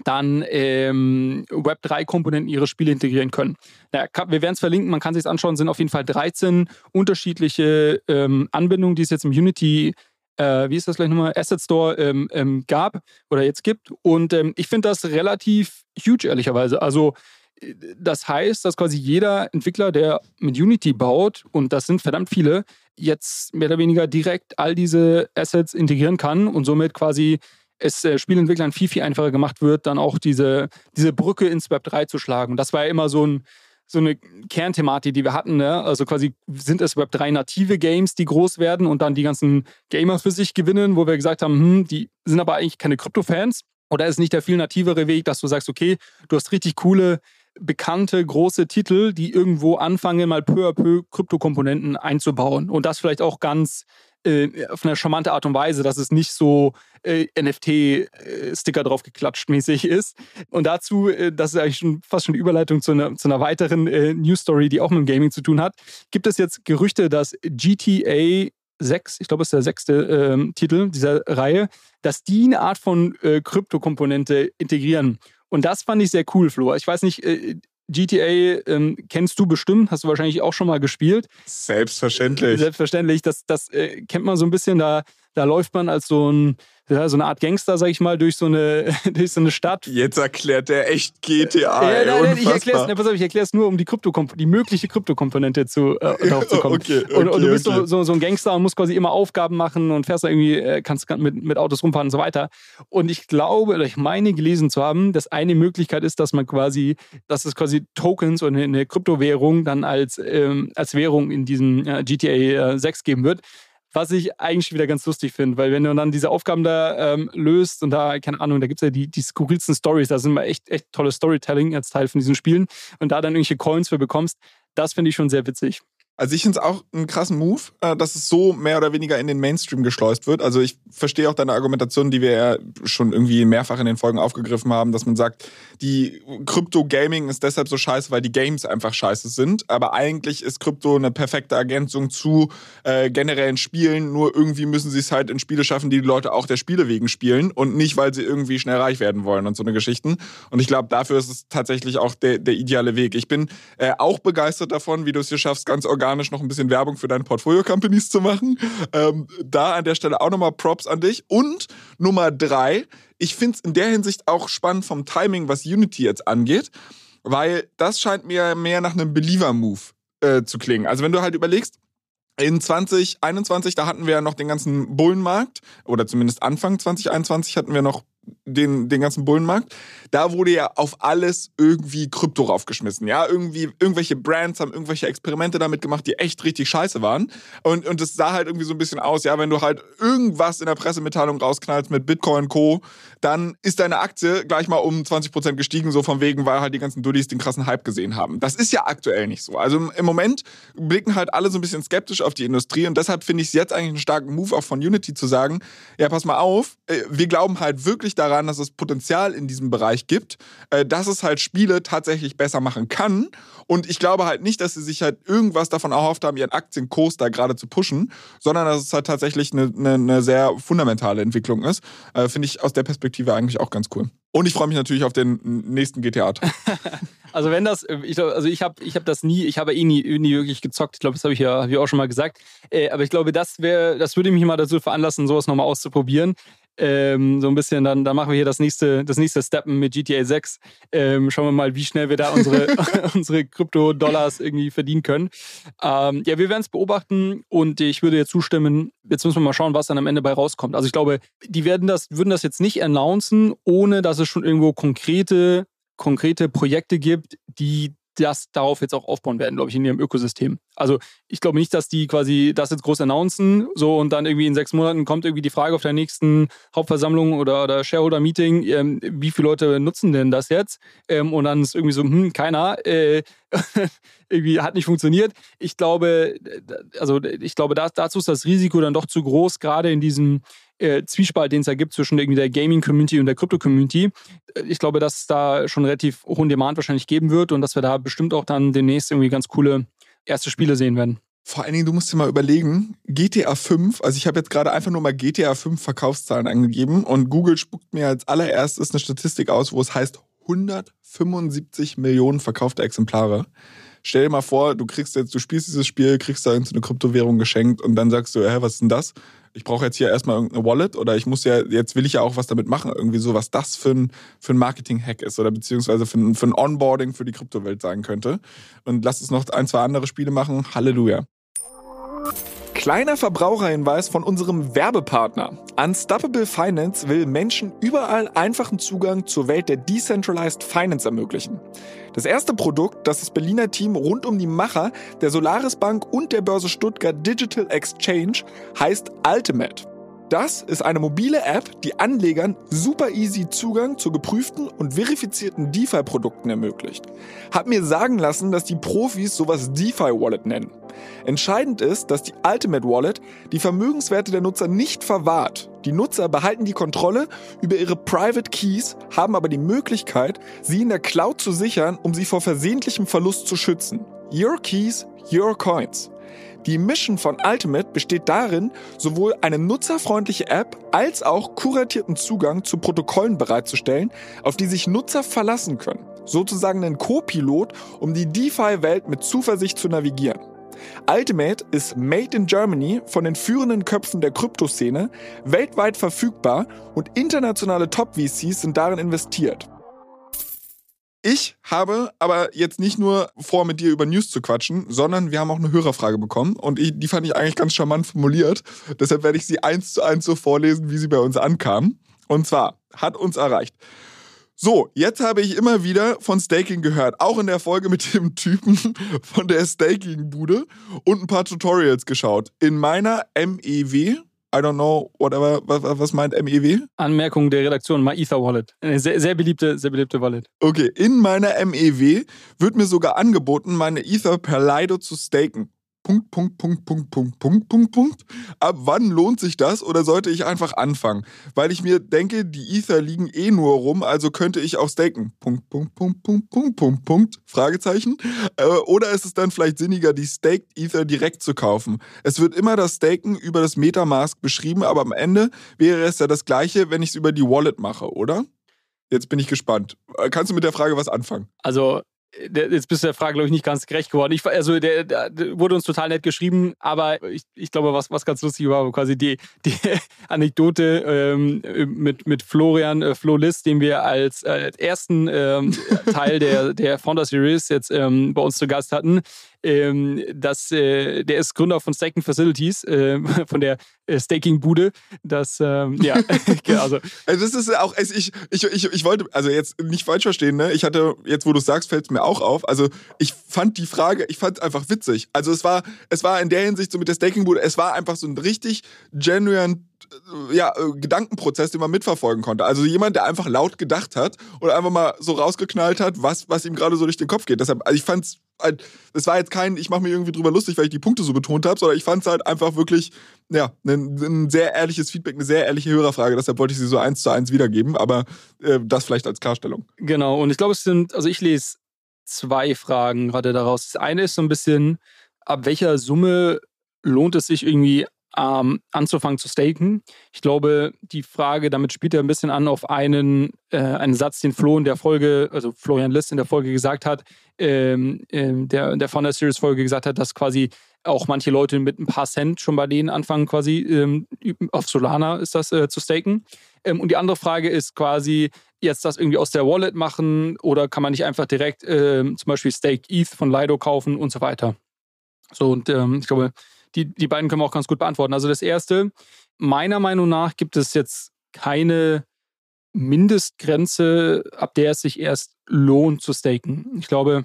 dann ähm, Web3-Komponenten ihre Spiele integrieren können. Ja, wir werden es verlinken, man kann sich anschauen, sind auf jeden Fall 13 unterschiedliche ähm, Anbindungen, die es jetzt im Unity äh, wie ist das gleich nochmal, Asset Store ähm, ähm, gab oder jetzt gibt. Und ähm, ich finde das relativ huge, ehrlicherweise. Also äh, das heißt, dass quasi jeder Entwickler, der mit Unity baut, und das sind verdammt viele, jetzt mehr oder weniger direkt all diese Assets integrieren kann und somit quasi es äh, Spielentwicklern viel, viel einfacher gemacht wird, dann auch diese, diese Brücke ins Web 3 zu schlagen. Und das war ja immer so ein, so eine Kernthematik, die wir hatten. Ne? Also quasi sind es Web3 native Games, die groß werden und dann die ganzen Gamer für sich gewinnen, wo wir gesagt haben, hm, die sind aber eigentlich keine Krypto-Fans. Oder ist nicht der viel nativere Weg, dass du sagst, okay, du hast richtig coole, bekannte, große Titel, die irgendwo anfangen, mal peu à peu Kryptokomponenten einzubauen. Und das vielleicht auch ganz äh, auf eine charmante Art und Weise, dass es nicht so äh, NFT-Sticker drauf geklatscht mäßig ist. Und dazu, äh, das ist eigentlich schon fast schon die Überleitung zu einer, zu einer weiteren äh, News Story, die auch mit dem Gaming zu tun hat. Gibt es jetzt Gerüchte, dass GTA 6, ich glaube, es ist der sechste ähm, Titel dieser Reihe, dass die eine Art von äh, Kryptokomponente integrieren. Und das fand ich sehr cool, Flo. Ich weiß nicht, äh, GTA ähm, kennst du bestimmt, hast du wahrscheinlich auch schon mal gespielt. Selbstverständlich. Selbstverständlich. Das, das äh, kennt man so ein bisschen. Da, da läuft man als so ein ja, so eine Art Gangster, sag ich mal, durch so eine, <laughs> durch so eine Stadt. Jetzt erklärt er echt GTA. Ja, nein, nein, ich erkläre es ich erklär's nur, um die, Krypto die mögliche Kryptokomponente zu, äh, darauf zu kommen. Okay, okay, und, und, du bist okay. so, so, ein Gangster und musst quasi immer Aufgaben machen und fährst da irgendwie, äh, kannst mit, mit Autos rumfahren und so weiter. Und ich glaube, oder ich meine gelesen zu haben, dass eine Möglichkeit ist, dass man quasi, dass es quasi Tokens oder eine Kryptowährung dann als, ähm, als Währung in diesem äh, GTA 6 geben wird was ich eigentlich wieder ganz lustig finde, weil wenn du dann diese Aufgaben da ähm, löst und da, keine Ahnung, da gibt es ja die, die skurrilsten Stories, da sind wir echt, echt tolle Storytelling als Teil von diesen Spielen und da dann irgendwelche Coins für bekommst, das finde ich schon sehr witzig. Also ich finde es auch einen krassen Move, äh, dass es so mehr oder weniger in den Mainstream geschleust wird. Also ich verstehe auch deine Argumentation, die wir ja schon irgendwie mehrfach in den Folgen aufgegriffen haben, dass man sagt, die Krypto-Gaming ist deshalb so scheiße, weil die Games einfach scheiße sind. Aber eigentlich ist Krypto eine perfekte Ergänzung zu äh, generellen Spielen. Nur irgendwie müssen sie es halt in Spiele schaffen, die die Leute auch der Spiele wegen spielen und nicht, weil sie irgendwie schnell reich werden wollen und so eine Geschichten. Und ich glaube, dafür ist es tatsächlich auch der, der ideale Weg. Ich bin äh, auch begeistert davon, wie du es hier schaffst, ganz organisch organisch noch ein bisschen Werbung für deine Portfolio-Companies zu machen. Ähm, da an der Stelle auch nochmal Props an dich. Und Nummer drei, ich finde es in der Hinsicht auch spannend vom Timing, was Unity jetzt angeht, weil das scheint mir mehr nach einem Believer-Move äh, zu klingen. Also wenn du halt überlegst, in 2021, da hatten wir ja noch den ganzen Bullenmarkt, oder zumindest Anfang 2021 hatten wir noch den, den ganzen Bullenmarkt, da wurde ja auf alles irgendwie Krypto raufgeschmissen. Ja, irgendwie, irgendwelche Brands haben irgendwelche Experimente damit gemacht, die echt richtig scheiße waren. Und, und es sah halt irgendwie so ein bisschen aus, ja, wenn du halt irgendwas in der Pressemitteilung rausknallst mit Bitcoin Co., dann ist deine Aktie gleich mal um 20% gestiegen, so von wegen, weil halt die ganzen Duddies den krassen Hype gesehen haben. Das ist ja aktuell nicht so. Also im Moment blicken halt alle so ein bisschen skeptisch auf die Industrie und deshalb finde ich es jetzt eigentlich einen starken Move auch von Unity zu sagen, ja, pass mal auf, äh, wir glauben halt wirklich daran, dass es Potenzial in diesem Bereich gibt, äh, dass es halt Spiele tatsächlich besser machen kann. Und ich glaube halt nicht, dass sie sich halt irgendwas davon erhofft haben, ihren Aktienkurs da gerade zu pushen, sondern dass es halt tatsächlich eine, eine, eine sehr fundamentale Entwicklung ist. Äh, Finde ich aus der Perspektive eigentlich auch ganz cool. Und ich freue mich natürlich auf den nächsten GTA. <laughs> also wenn das, ich glaub, also ich habe ich hab das nie, ich habe eh nie, nie wirklich gezockt. Ich glaube, das habe ich ja hab ich auch schon mal gesagt. Äh, aber ich glaube, das wäre, das würde mich mal dazu veranlassen, sowas nochmal auszuprobieren. Ähm, so ein bisschen, dann, dann machen wir hier das nächste, das nächste Steppen mit GTA 6. Ähm, schauen wir mal, wie schnell wir da unsere, <laughs> <laughs> unsere Krypto-Dollars irgendwie verdienen können. Ähm, ja, wir werden es beobachten und ich würde jetzt zustimmen. Jetzt müssen wir mal schauen, was dann am Ende bei rauskommt. Also ich glaube, die werden das, würden das jetzt nicht announcen, ohne dass es schon irgendwo konkrete, konkrete Projekte gibt, die das darauf jetzt auch aufbauen werden, glaube ich, in ihrem Ökosystem. Also ich glaube nicht, dass die quasi das jetzt groß announcen, so und dann irgendwie in sechs Monaten kommt irgendwie die Frage auf der nächsten Hauptversammlung oder, oder Shareholder-Meeting, ähm, wie viele Leute nutzen denn das jetzt? Ähm, und dann ist irgendwie so, hm, keiner, äh, <laughs> irgendwie hat nicht funktioniert. Ich glaube, also ich glaube, da, dazu ist das Risiko dann doch zu groß, gerade in diesem äh, Zwiespalt, den es da gibt zwischen irgendwie der Gaming-Community und der Crypto-Community. Äh, ich glaube, dass es da schon relativ hohen Demand wahrscheinlich geben wird und dass wir da bestimmt auch dann demnächst irgendwie ganz coole erste Spiele sehen werden. Vor allen Dingen, du musst dir mal überlegen, GTA 5, also ich habe jetzt gerade einfach nur mal GTA 5 Verkaufszahlen angegeben und Google spuckt mir als allererstes eine Statistik aus, wo es heißt 175 Millionen verkaufte Exemplare. Stell dir mal vor, du kriegst jetzt, du spielst dieses Spiel, kriegst da eine Kryptowährung geschenkt und dann sagst du, hä, was ist denn das? Ich brauche jetzt hier erstmal irgendeine Wallet oder ich muss ja, jetzt will ich ja auch was damit machen, irgendwie so, was das für ein, für ein Marketing-Hack ist oder beziehungsweise für ein, für ein Onboarding für die Kryptowelt sein könnte. Und lass es noch ein, zwei andere Spiele machen. Halleluja. Kleiner Verbraucherhinweis von unserem Werbepartner. Unstoppable Finance will Menschen überall einfachen Zugang zur Welt der Decentralized Finance ermöglichen. Das erste Produkt, das das Berliner Team rund um die Macher der Solaris Bank und der Börse Stuttgart Digital Exchange heißt Ultimate. Das ist eine mobile App, die Anlegern super easy Zugang zu geprüften und verifizierten DeFi-Produkten ermöglicht. Hab mir sagen lassen, dass die Profis sowas DeFi-Wallet nennen. Entscheidend ist, dass die Ultimate Wallet die Vermögenswerte der Nutzer nicht verwahrt. Die Nutzer behalten die Kontrolle über ihre Private Keys, haben aber die Möglichkeit, sie in der Cloud zu sichern, um sie vor versehentlichem Verlust zu schützen. Your Keys, Your Coins. Die Mission von Ultimate besteht darin, sowohl eine nutzerfreundliche App als auch kuratierten Zugang zu Protokollen bereitzustellen, auf die sich Nutzer verlassen können. Sozusagen ein Co-Pilot, um die DeFi-Welt mit Zuversicht zu navigieren. Ultimate ist made in Germany von den führenden Köpfen der Kryptoszene, weltweit verfügbar und internationale Top-VCs sind darin investiert. Ich habe aber jetzt nicht nur vor, mit dir über News zu quatschen, sondern wir haben auch eine Hörerfrage bekommen und ich, die fand ich eigentlich ganz charmant formuliert. Deshalb werde ich sie eins zu eins so vorlesen, wie sie bei uns ankam. Und zwar hat uns erreicht. So, jetzt habe ich immer wieder von Staking gehört, auch in der Folge mit dem Typen von der Staking-Bude und ein paar Tutorials geschaut. In meiner MEW, I don't know, whatever, was, was meint MEW? Anmerkung der Redaktion, MyEther Wallet. Eine sehr, sehr, beliebte, sehr beliebte Wallet. Okay, in meiner MEW wird mir sogar angeboten, meine Ether per Lido zu staken. Punkt, Punkt, Punkt, Punkt, Punkt, Punkt, Punkt, Punkt. Ab wann lohnt sich das oder sollte ich einfach anfangen? Weil ich mir denke, die Ether liegen eh nur rum, also könnte ich auch staken. Punkt, Punkt, Punkt, Punkt, Punkt, Punkt, Punkt. Fragezeichen. Äh, oder ist es dann vielleicht sinniger, die Staked Ether direkt zu kaufen? Es wird immer das Staken über das Metamask beschrieben, aber am Ende wäre es ja das gleiche, wenn ich es über die Wallet mache, oder? Jetzt bin ich gespannt. Äh, kannst du mit der Frage was anfangen? Also jetzt bist du der Frage, glaube ich, nicht ganz gerecht geworden. Ich, also der, der, wurde uns total nett geschrieben, aber ich, ich glaube, was, was ganz lustig war, quasi die, die <laughs> Anekdote ähm, mit, mit Florian äh, Flo List, den wir als, äh, als ersten ähm, Teil der, der Founder Series jetzt ähm, bei uns zu Gast hatten ähm, dass äh, der ist Gründer von Staking Facilities, äh, <laughs> von der äh, Staking-Bude. Das, ähm, ja, <laughs> <laughs> also. also. Das ist auch, also ich, ich, ich, ich wollte, also jetzt nicht falsch verstehen, ne? Ich hatte, jetzt wo du sagst, fällt es mir auch auf. Also ich fand die Frage, ich fand es einfach witzig. Also es war, es war in der Hinsicht so mit der Staking-Bude, es war einfach so ein richtig genuine ja, äh, Gedankenprozess, den man mitverfolgen konnte. Also jemand, der einfach laut gedacht hat oder einfach mal so rausgeknallt hat, was, was ihm gerade so durch den Kopf geht. Deshalb, also ich fand's, es war jetzt kein, ich mache mir irgendwie drüber lustig, weil ich die Punkte so betont habe, sondern ich fand es halt einfach wirklich, ja, ein, ein, sehr ehrliches Feedback, eine sehr ehrliche Hörerfrage. Deshalb wollte ich sie so eins zu eins wiedergeben, aber äh, das vielleicht als Klarstellung. Genau, und ich glaube, es sind, also ich lese zwei Fragen gerade daraus. Das eine ist so ein bisschen, ab welcher Summe lohnt es sich irgendwie ähm, anzufangen zu staken. Ich glaube, die Frage, damit spielt er ein bisschen an auf einen, äh, einen Satz, den Flo in der Folge, also Florian List in der Folge gesagt hat, ähm, ähm, der, der Founder Series Folge gesagt hat, dass quasi auch manche Leute mit ein paar Cent schon bei denen anfangen, quasi ähm, auf Solana ist das äh, zu staken. Ähm, und die andere Frage ist quasi, jetzt das irgendwie aus der Wallet machen oder kann man nicht einfach direkt äh, zum Beispiel Stake ETH von Lido kaufen und so weiter. So, und ähm, ich glaube, die, die beiden können wir auch ganz gut beantworten. Also das erste, meiner Meinung nach gibt es jetzt keine Mindestgrenze, ab der es sich erst lohnt zu staken. Ich glaube,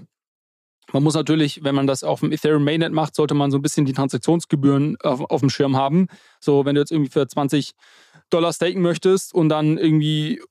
man muss natürlich, wenn man das auf dem Ethereum Mainnet macht, sollte man so ein bisschen die Transaktionsgebühren auf, auf dem Schirm haben. So, wenn du jetzt irgendwie für 20 Dollar staken möchtest und dann irgendwie,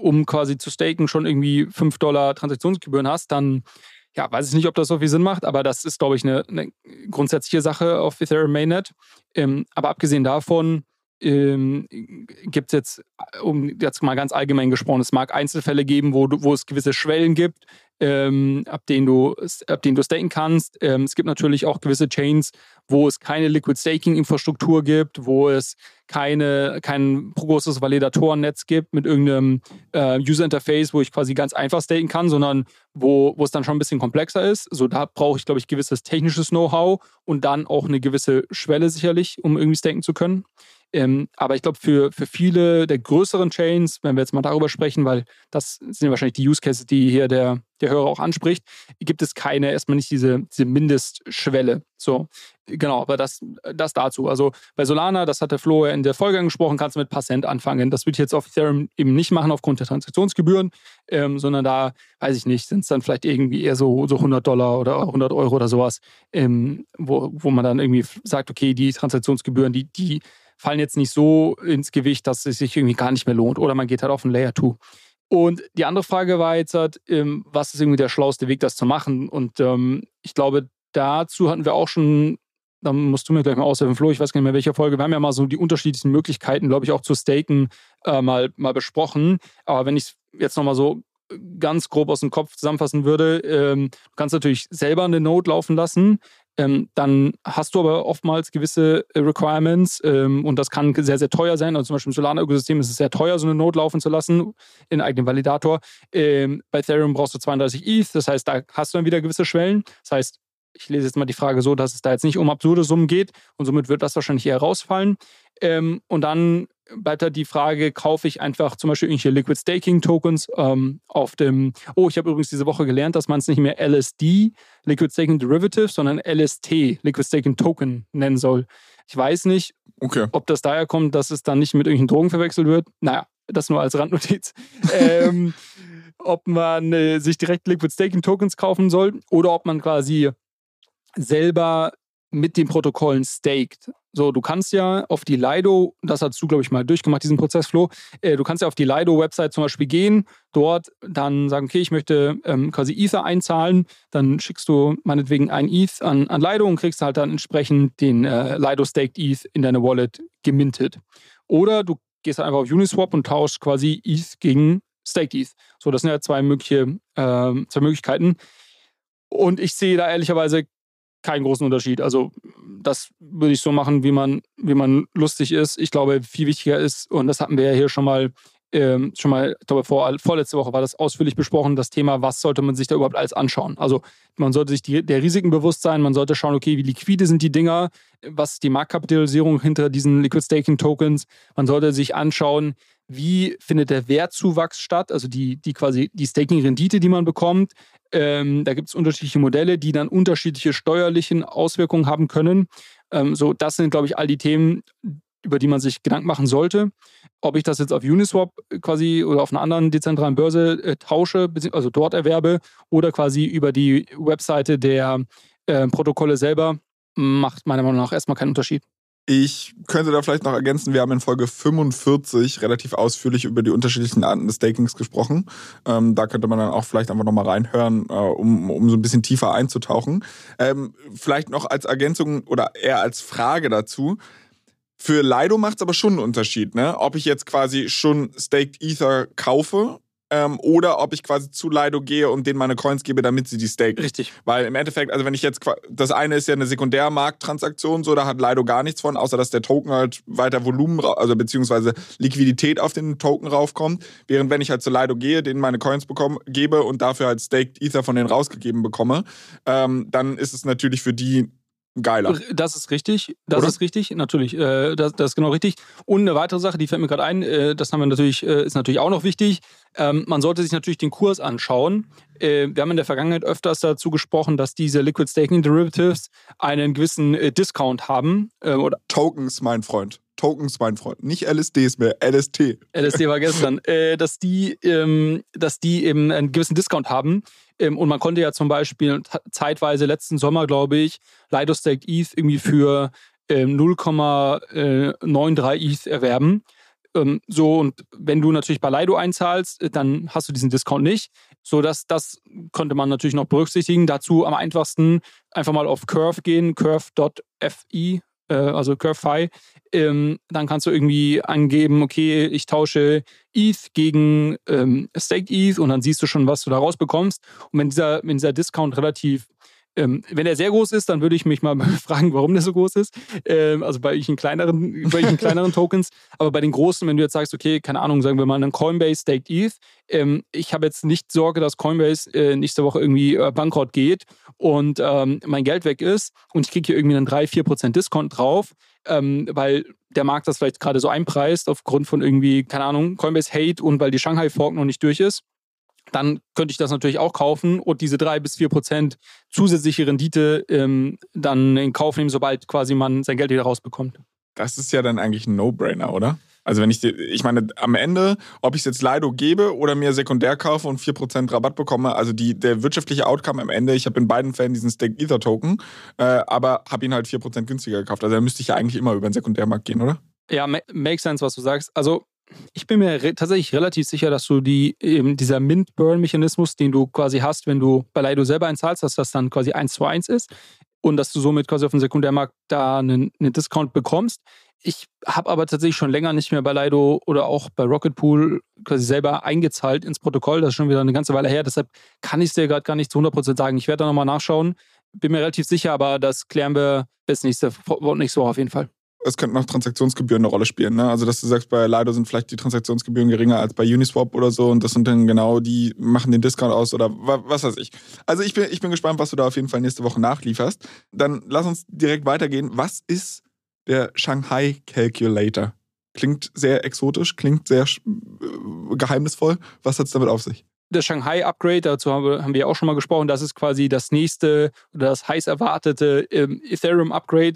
um quasi zu staken, schon irgendwie 5 Dollar Transaktionsgebühren hast, dann ja, weiß ich nicht, ob das so viel Sinn macht, aber das ist, glaube ich, eine, eine grundsätzliche Sache auf Ethereum Mainnet. Ähm, aber abgesehen davon ähm, gibt es jetzt, um jetzt mal ganz allgemein gesprochen, es mag Einzelfälle geben, wo, wo es gewisse Schwellen gibt, ähm, ab, denen du, ab denen du staken kannst. Ähm, es gibt natürlich auch gewisse Chains, wo es keine Liquid Staking-Infrastruktur gibt, wo es keine, kein großes Validatoren-Netz gibt mit irgendeinem äh, User-Interface, wo ich quasi ganz einfach staken kann, sondern wo, wo es dann schon ein bisschen komplexer ist. So, da brauche ich, glaube ich, gewisses technisches Know-how und dann auch eine gewisse Schwelle sicherlich, um irgendwie staken zu können. Ähm, aber ich glaube, für, für viele der größeren Chains, wenn wir jetzt mal darüber sprechen, weil das sind ja wahrscheinlich die Use Cases, die hier der, der Hörer auch anspricht, gibt es keine, erstmal nicht diese, diese Mindestschwelle. So, genau, aber das, das dazu. Also bei Solana, das hat der Flo in der Folge angesprochen, kannst du mit paar anfangen. Das würde ich jetzt auf Ethereum eben nicht machen aufgrund der Transaktionsgebühren, ähm, sondern da, weiß ich nicht, sind es dann vielleicht irgendwie eher so, so 100 Dollar oder 100 Euro oder sowas, ähm, wo, wo man dann irgendwie sagt, okay, die Transaktionsgebühren, die, die fallen jetzt nicht so ins Gewicht, dass es sich irgendwie gar nicht mehr lohnt. Oder man geht halt auf ein Layer 2. Und die andere Frage war jetzt halt, ähm, was ist irgendwie der schlauste Weg, das zu machen? Und ähm, ich glaube, dazu hatten wir auch schon, da musst du mir gleich mal aushelfen, Flo, ich weiß gar nicht mehr, welche Folge. Wir haben ja mal so die unterschiedlichsten Möglichkeiten, glaube ich, auch zu staken äh, mal, mal besprochen. Aber wenn ich es jetzt nochmal so ganz grob aus dem Kopf zusammenfassen würde, ähm, du kannst natürlich selber eine Node laufen lassen. Ähm, dann hast du aber oftmals gewisse äh, Requirements ähm, und das kann sehr, sehr teuer sein. Also zum Beispiel im Solana-Ökosystem ist es sehr teuer, so eine Node laufen zu lassen in eigenen Validator. Ähm, bei Ethereum brauchst du 32 ETH, das heißt, da hast du dann wieder gewisse Schwellen. Das heißt, ich lese jetzt mal die Frage so, dass es da jetzt nicht um absurde Summen geht und somit wird das wahrscheinlich eher rausfallen. Ähm, und dann bleibt da die Frage, kaufe ich einfach zum Beispiel irgendwelche Liquid Staking Tokens ähm, auf dem, oh, ich habe übrigens diese Woche gelernt, dass man es nicht mehr LSD, Liquid Staking Derivative, sondern LST, Liquid Staking Token nennen soll. Ich weiß nicht, okay. ob das daher kommt, dass es dann nicht mit irgendwelchen Drogen verwechselt wird. Naja, das nur als Randnotiz. <laughs> ähm, ob man äh, sich direkt Liquid Staking Tokens kaufen soll oder ob man quasi selber mit den Protokollen staked. So, du kannst ja auf die Lido, das hast du, glaube ich, mal durchgemacht, diesen Prozessflow, äh, du kannst ja auf die Lido-Website zum Beispiel gehen, dort dann sagen, okay, ich möchte ähm, quasi Ether einzahlen, dann schickst du meinetwegen ein ETH an, an Lido und kriegst halt dann entsprechend den äh, Lido-Staked ETH in deine Wallet gemintet. Oder du gehst einfach auf Uniswap und tauschst quasi ETH gegen Staked ETH. So, das sind ja zwei, mögliche, äh, zwei Möglichkeiten. Und ich sehe da ehrlicherweise keinen großen Unterschied. Also das würde ich so machen, wie man, wie man lustig ist. Ich glaube, viel wichtiger ist, und das hatten wir ja hier schon mal, ähm, schon mal, ich glaube, vor, vorletzte Woche war das ausführlich besprochen, das Thema, was sollte man sich da überhaupt alles anschauen. Also man sollte sich die, der Risiken bewusst sein, man sollte schauen, okay, wie liquide sind die Dinger, was ist die Marktkapitalisierung hinter diesen Liquid Staking Tokens. Man sollte sich anschauen, wie findet der Wertzuwachs statt, also die, die quasi die Staking-Rendite, die man bekommt. Ähm, da gibt es unterschiedliche Modelle, die dann unterschiedliche steuerliche Auswirkungen haben können. Ähm, so, das sind, glaube ich, all die Themen, über die man sich Gedanken machen sollte. Ob ich das jetzt auf Uniswap quasi oder auf einer anderen dezentralen Börse äh, tausche, also dort erwerbe, oder quasi über die Webseite der äh, Protokolle selber, macht meiner Meinung nach erstmal keinen Unterschied. Ich könnte da vielleicht noch ergänzen, wir haben in Folge 45 relativ ausführlich über die unterschiedlichen Arten des Stakings gesprochen. Ähm, da könnte man dann auch vielleicht einfach nochmal reinhören, äh, um, um so ein bisschen tiefer einzutauchen. Ähm, vielleicht noch als Ergänzung oder eher als Frage dazu. Für Lido macht es aber schon einen Unterschied, ne? Ob ich jetzt quasi schon Staked Ether kaufe ähm, oder ob ich quasi zu Lido gehe und denen meine Coins gebe, damit sie die staken. Richtig. Weil im Endeffekt, also wenn ich jetzt, das eine ist ja eine Sekundärmarkttransaktion, so, da hat Lido gar nichts von, außer dass der Token halt weiter Volumen, also beziehungsweise Liquidität auf den Token raufkommt. Während wenn ich halt zu Lido gehe, denen meine Coins bekomme, gebe und dafür halt Staked Ether von denen rausgegeben bekomme, ähm, dann ist es natürlich für die geiler. Das ist richtig. Das Oder? ist richtig, natürlich. Äh, das, das, ist genau richtig. Und eine weitere Sache, die fällt mir gerade ein, äh, das haben wir natürlich, äh, ist natürlich auch noch wichtig. Ähm, man sollte sich natürlich den Kurs anschauen. Äh, wir haben in der Vergangenheit öfters dazu gesprochen, dass diese Liquid Staking Derivatives einen gewissen äh, Discount haben. Äh, oder Tokens, mein Freund. Tokens, mein Freund. Nicht LSDs mehr, LST. LSD war gestern. dass, die, ähm, dass die eben einen gewissen Discount haben. Ähm, und man konnte ja zum Beispiel zeitweise letzten Sommer, glaube ich, Lido Staked ETH irgendwie für ähm, 0,93 ETH erwerben. Ähm, so, und wenn du natürlich bei Lido einzahlst, äh, dann hast du diesen Discount nicht. So, dass das konnte man natürlich noch berücksichtigen. Dazu am einfachsten einfach mal auf Curve gehen, curve.fi, äh, also CurveFi. Ähm, dann kannst du irgendwie angeben, okay, ich tausche ETH gegen ähm, Staked ETH und dann siehst du schon, was du da rausbekommst. Und wenn dieser, wenn dieser Discount relativ ähm, wenn er sehr groß ist, dann würde ich mich mal <laughs> fragen, warum der so groß ist. Ähm, also bei welchen kleineren, bei welchen <laughs> kleineren Tokens. Aber bei den großen, wenn du jetzt sagst, okay, keine Ahnung, sagen wir mal einen Coinbase Staked ETH. Ähm, ich habe jetzt nicht Sorge, dass Coinbase äh, nächste Woche irgendwie äh, bankrott geht und ähm, mein Geld weg ist und ich kriege hier irgendwie einen 3-4% Discount drauf, ähm, weil der Markt das vielleicht gerade so einpreist aufgrund von irgendwie, keine Ahnung, Coinbase Hate und weil die Shanghai Fork noch nicht durch ist dann könnte ich das natürlich auch kaufen und diese drei bis vier Prozent zusätzliche Rendite ähm, dann in Kauf nehmen, sobald quasi man sein Geld wieder rausbekommt. Das ist ja dann eigentlich ein No-Brainer, oder? Also wenn ich, ich meine, am Ende, ob ich es jetzt Lido gebe oder mir sekundär kaufe und 4% Rabatt bekomme, also die, der wirtschaftliche Outcome am Ende, ich habe in beiden Fällen diesen Stake Ether Token, äh, aber habe ihn halt 4% günstiger gekauft. Also da müsste ich ja eigentlich immer über den Sekundärmarkt gehen, oder? Ja, makes sense, was du sagst. Also ich bin mir re tatsächlich relativ sicher, dass du die, eben dieser Mint-Burn-Mechanismus, den du quasi hast, wenn du bei Lido selber einzahlst, dass das dann quasi 1 zu 1 ist und dass du somit quasi auf dem Sekundärmarkt da einen, einen Discount bekommst. Ich habe aber tatsächlich schon länger nicht mehr bei Lido oder auch bei Rocket Pool quasi selber eingezahlt ins Protokoll. Das ist schon wieder eine ganze Weile her. Deshalb kann ich es dir gerade gar nicht zu 100% sagen. Ich werde da nochmal nachschauen. Bin mir relativ sicher, aber das klären wir bis nächste Woche auf jeden Fall es könnten auch Transaktionsgebühren eine Rolle spielen. Ne? Also, dass du sagst, bei Lido sind vielleicht die Transaktionsgebühren geringer als bei Uniswap oder so und das sind dann genau die, machen den Discount aus oder was weiß ich. Also, ich bin, ich bin gespannt, was du da auf jeden Fall nächste Woche nachlieferst. Dann lass uns direkt weitergehen. Was ist der Shanghai Calculator? Klingt sehr exotisch, klingt sehr äh, geheimnisvoll. Was hat es damit auf sich? das Shanghai Upgrade, dazu haben wir ja auch schon mal gesprochen, das ist quasi das nächste oder das heiß erwartete ähm, Ethereum Upgrade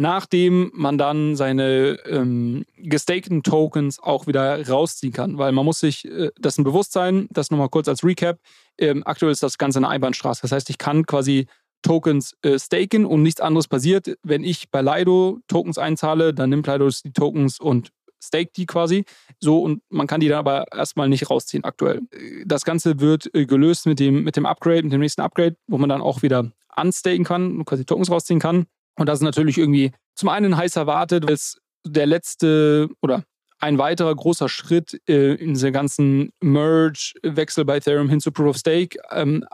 nachdem man dann seine ähm, gestakten Tokens auch wieder rausziehen kann. Weil man muss sich äh, dessen bewusst sein, das nochmal kurz als Recap. Ähm, aktuell ist das Ganze eine Einbahnstraße. Das heißt, ich kann quasi Tokens äh, staken und nichts anderes passiert. Wenn ich bei Lido Tokens einzahle, dann nimmt Lido die Tokens und stake die quasi. So und man kann die dann aber erstmal nicht rausziehen aktuell. Das Ganze wird äh, gelöst mit dem, mit dem Upgrade, mit dem nächsten Upgrade, wo man dann auch wieder unstaken kann und quasi Tokens rausziehen kann. Und das ist natürlich irgendwie zum einen heiß erwartet, weil es der letzte oder ein weiterer großer Schritt äh, in dieser ganzen Merge-Wechsel bei Ethereum hin zu Proof of Stake ähm,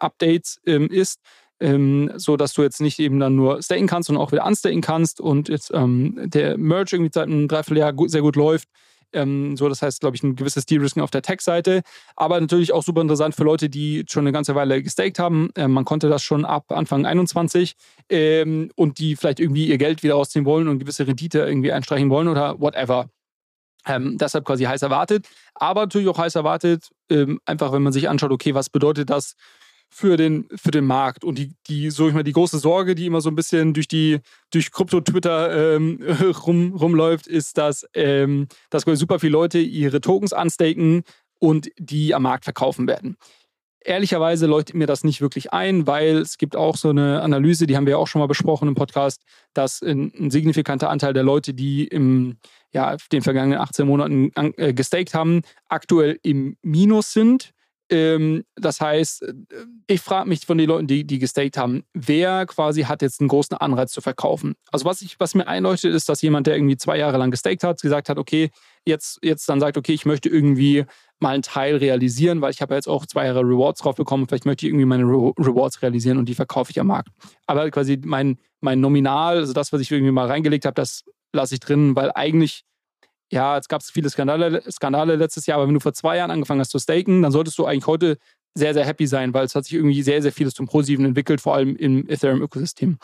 ähm, ist, ähm, so dass du jetzt nicht eben dann nur staken kannst, sondern auch wieder unstaken kannst und jetzt ähm, der Merge irgendwie seit einem Dreivierteljahr sehr gut läuft ähm, so, das heißt, glaube ich, ein gewisses De-Risking auf der Tech-Seite. Aber natürlich auch super interessant für Leute, die schon eine ganze Weile gestaked haben. Ähm, man konnte das schon ab Anfang 21 ähm, und die vielleicht irgendwie ihr Geld wieder rausziehen wollen und gewisse Rendite irgendwie einstreichen wollen oder whatever. Ähm, deshalb quasi heiß erwartet. Aber natürlich auch heiß erwartet, ähm, einfach wenn man sich anschaut, okay, was bedeutet das für den, für den Markt. Und die, die, so ich mal, die große Sorge, die immer so ein bisschen durch die, durch Krypto-Twitter ähm, <laughs> rum, rumläuft, ist, dass, ähm, dass super viele Leute ihre Tokens unstaken und die am Markt verkaufen werden. ehrlicherweise leuchtet mir das nicht wirklich ein, weil es gibt auch so eine Analyse, die haben wir auch schon mal besprochen im Podcast, dass ein, ein signifikanter Anteil der Leute, die im ja, den vergangenen 18 Monaten äh, gestaked haben, aktuell im Minus sind. Ähm, das heißt, äh, ich frage mich von den Leuten, die, die gestaked haben, wer quasi hat jetzt einen großen Anreiz zu verkaufen? Also was, ich, was mir einleuchtet, ist, dass jemand, der irgendwie zwei Jahre lang gestaked hat, gesagt hat, okay, jetzt, jetzt dann sagt, okay, ich möchte irgendwie mal einen Teil realisieren, weil ich habe jetzt auch zwei Jahre Rewards drauf bekommen, vielleicht möchte ich irgendwie meine Re Rewards realisieren und die verkaufe ich am Markt. Aber quasi mein, mein Nominal, also das, was ich irgendwie mal reingelegt habe, das lasse ich drin, weil eigentlich ja, es gab viele Skandale, Skandale letztes Jahr, aber wenn du vor zwei Jahren angefangen hast zu staken, dann solltest du eigentlich heute sehr, sehr happy sein, weil es hat sich irgendwie sehr, sehr vieles zum Positiven entwickelt, vor allem im Ethereum-Ökosystem.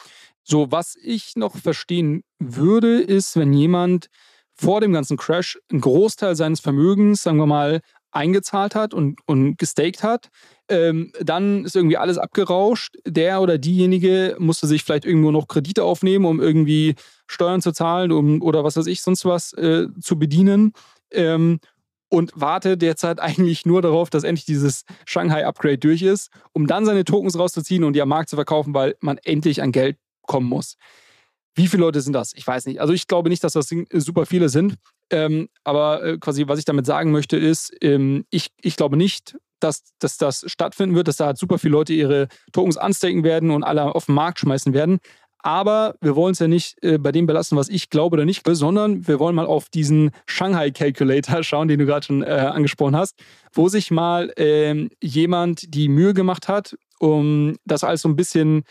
So, was ich noch verstehen würde, ist, wenn jemand vor dem ganzen Crash einen Großteil seines Vermögens, sagen wir mal, eingezahlt hat und, und gestaked hat, ähm, dann ist irgendwie alles abgerauscht. Der oder diejenige musste sich vielleicht irgendwo noch Kredite aufnehmen, um irgendwie Steuern zu zahlen um, oder was weiß ich, sonst was äh, zu bedienen. Ähm, und warte derzeit <laughs> eigentlich nur darauf, dass endlich dieses Shanghai-Upgrade durch ist, um dann seine Tokens rauszuziehen und die am Markt zu verkaufen, weil man endlich an Geld kommen muss. Wie viele Leute sind das? Ich weiß nicht. Also ich glaube nicht, dass das super viele sind. Ähm, aber äh, quasi, was ich damit sagen möchte, ist, ähm, ich, ich glaube nicht, dass, dass das stattfinden wird, dass da halt super viele Leute ihre Tokens anstaken werden und alle auf den Markt schmeißen werden. Aber wir wollen es ja nicht äh, bei dem belassen, was ich glaube oder nicht, sondern wir wollen mal auf diesen Shanghai Calculator <laughs> schauen, den du gerade schon äh, angesprochen hast, wo sich mal ähm, jemand die Mühe gemacht hat, um das alles so ein bisschen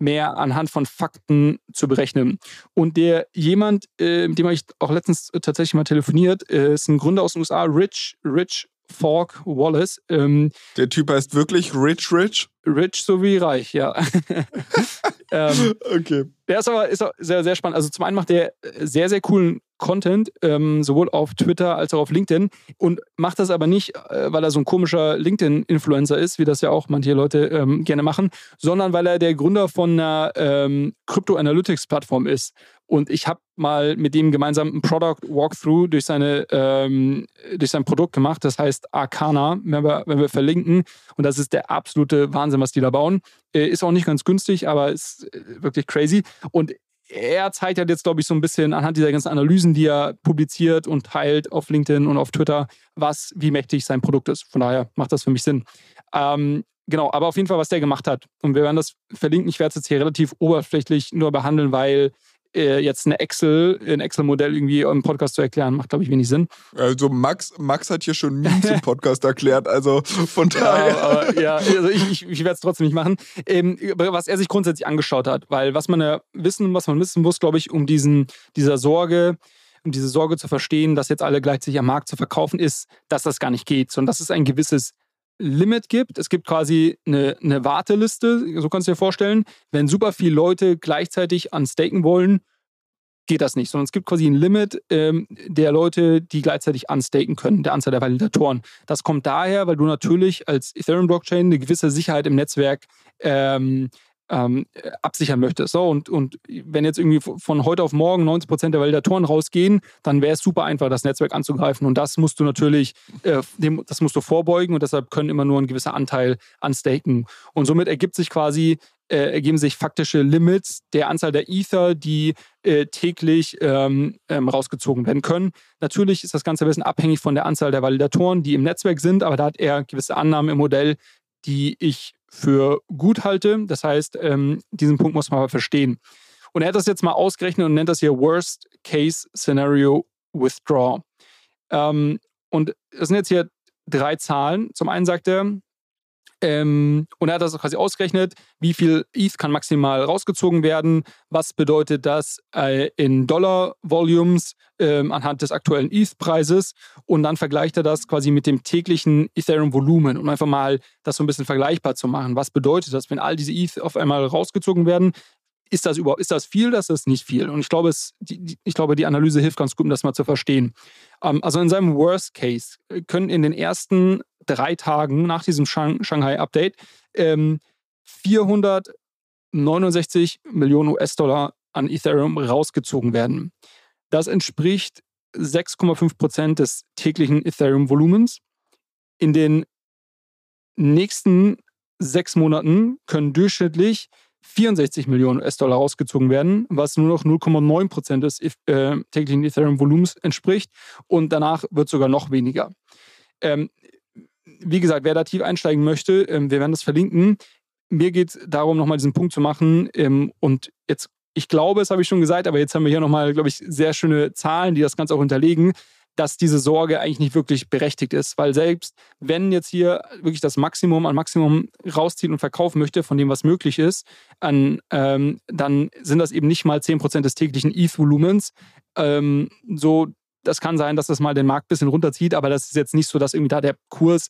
mehr anhand von Fakten zu berechnen. Und der jemand, äh, mit dem habe ich auch letztens tatsächlich mal telefoniert, äh, ist ein Gründer aus den USA, Rich, Rich Falk Wallace. Ähm, der Typ heißt wirklich Rich Rich? Rich sowie reich, ja. <laughs> ähm, <laughs> okay. Der ist aber ist sehr, sehr spannend. Also zum einen macht der sehr, sehr coolen Content, ähm, sowohl auf Twitter als auch auf LinkedIn und macht das aber nicht, äh, weil er so ein komischer LinkedIn-Influencer ist, wie das ja auch manche Leute ähm, gerne machen, sondern weil er der Gründer von einer ähm, Crypto-Analytics-Plattform ist. Und ich habe mal mit ihm gemeinsam ein Product Walkthrough durch, ähm, durch sein Produkt gemacht. Das heißt Arcana, wenn wir, wenn wir verlinken. Und das ist der absolute Wahnsinn, was die da bauen. Äh, ist auch nicht ganz günstig, aber ist äh, wirklich crazy. Und er zeigt halt jetzt, glaube ich, so ein bisschen anhand dieser ganzen Analysen, die er publiziert und teilt auf LinkedIn und auf Twitter, was, wie mächtig sein Produkt ist. Von daher macht das für mich Sinn. Ähm, genau, aber auf jeden Fall, was der gemacht hat. Und wir werden das verlinken. Ich werde es jetzt hier relativ oberflächlich nur behandeln, weil jetzt eine Excel, ein Excel-Modell irgendwie im Podcast zu erklären, macht, glaube ich, wenig Sinn. Also Max, Max hat hier schon Memes im <laughs> Podcast erklärt, also von daher. Ja, aber, ja also ich, ich, ich werde es trotzdem nicht machen. Ähm, was er sich grundsätzlich angeschaut hat, weil was man ja wissen, was man wissen muss, glaube ich, um diesen, dieser Sorge, um diese Sorge zu verstehen, dass jetzt alle gleichzeitig am Markt zu verkaufen ist, dass das gar nicht geht, sondern dass es ein gewisses Limit gibt. Es gibt quasi eine, eine Warteliste, so kannst du dir vorstellen. Wenn super viele Leute gleichzeitig an Staken wollen, geht das nicht, sondern es gibt quasi ein Limit ähm, der Leute, die gleichzeitig unstaken können, der Anzahl der Validatoren. Das kommt daher, weil du natürlich als Ethereum-Blockchain eine gewisse Sicherheit im Netzwerk ähm, ähm, absichern möchtest. So, und, und wenn jetzt irgendwie von heute auf morgen 90 Prozent der Validatoren rausgehen, dann wäre es super einfach, das Netzwerk anzugreifen. Und das musst du natürlich, äh, dem, das musst du vorbeugen und deshalb können immer nur ein gewisser Anteil anstaken. Und somit ergibt sich quasi äh, ergeben sich faktische Limits der Anzahl der Ether, die äh, täglich ähm, ähm, rausgezogen werden können. Natürlich ist das Ganze ein bisschen abhängig von der Anzahl der Validatoren, die im Netzwerk sind, aber da hat er gewisse Annahmen im Modell, die ich für gut halte. Das heißt, ähm, diesen Punkt muss man aber verstehen. Und er hat das jetzt mal ausgerechnet und nennt das hier Worst Case Scenario Withdraw. Ähm, und das sind jetzt hier drei Zahlen. Zum einen sagt er, ähm, und er hat das quasi ausgerechnet, wie viel ETH kann maximal rausgezogen werden, was bedeutet das äh, in Dollar-Volumes ähm, anhand des aktuellen ETH-Preises und dann vergleicht er das quasi mit dem täglichen Ethereum-Volumen, um einfach mal das so ein bisschen vergleichbar zu machen. Was bedeutet das, wenn all diese ETH auf einmal rausgezogen werden? Ist das überhaupt, ist das viel, das ist nicht viel? Und ich glaube, es, die, ich glaube, die Analyse hilft ganz gut, um das mal zu verstehen. Ähm, also in seinem Worst Case können in den ersten drei Tagen nach diesem Shanghai-Update ähm, 469 Millionen US-Dollar an Ethereum rausgezogen werden. Das entspricht 6,5 Prozent des täglichen Ethereum-Volumens. In den nächsten sechs Monaten können durchschnittlich 64 Millionen US-Dollar rausgezogen werden, was nur noch 0,9 Prozent des äh, täglichen Ethereum-Volumens entspricht. Und danach wird sogar noch weniger. Ähm, wie gesagt, wer da tief einsteigen möchte, ähm, wir werden das verlinken. Mir geht es darum, nochmal diesen Punkt zu machen. Ähm, und jetzt, ich glaube, das habe ich schon gesagt, aber jetzt haben wir hier nochmal, glaube ich, sehr schöne Zahlen, die das Ganze auch unterlegen dass diese Sorge eigentlich nicht wirklich berechtigt ist. Weil selbst wenn jetzt hier wirklich das Maximum an Maximum rauszieht und verkaufen möchte von dem, was möglich ist, an, ähm, dann sind das eben nicht mal 10% des täglichen ETH-Volumens. Ähm, so, das kann sein, dass das mal den Markt ein bisschen runterzieht, aber das ist jetzt nicht so, dass irgendwie da der Kurs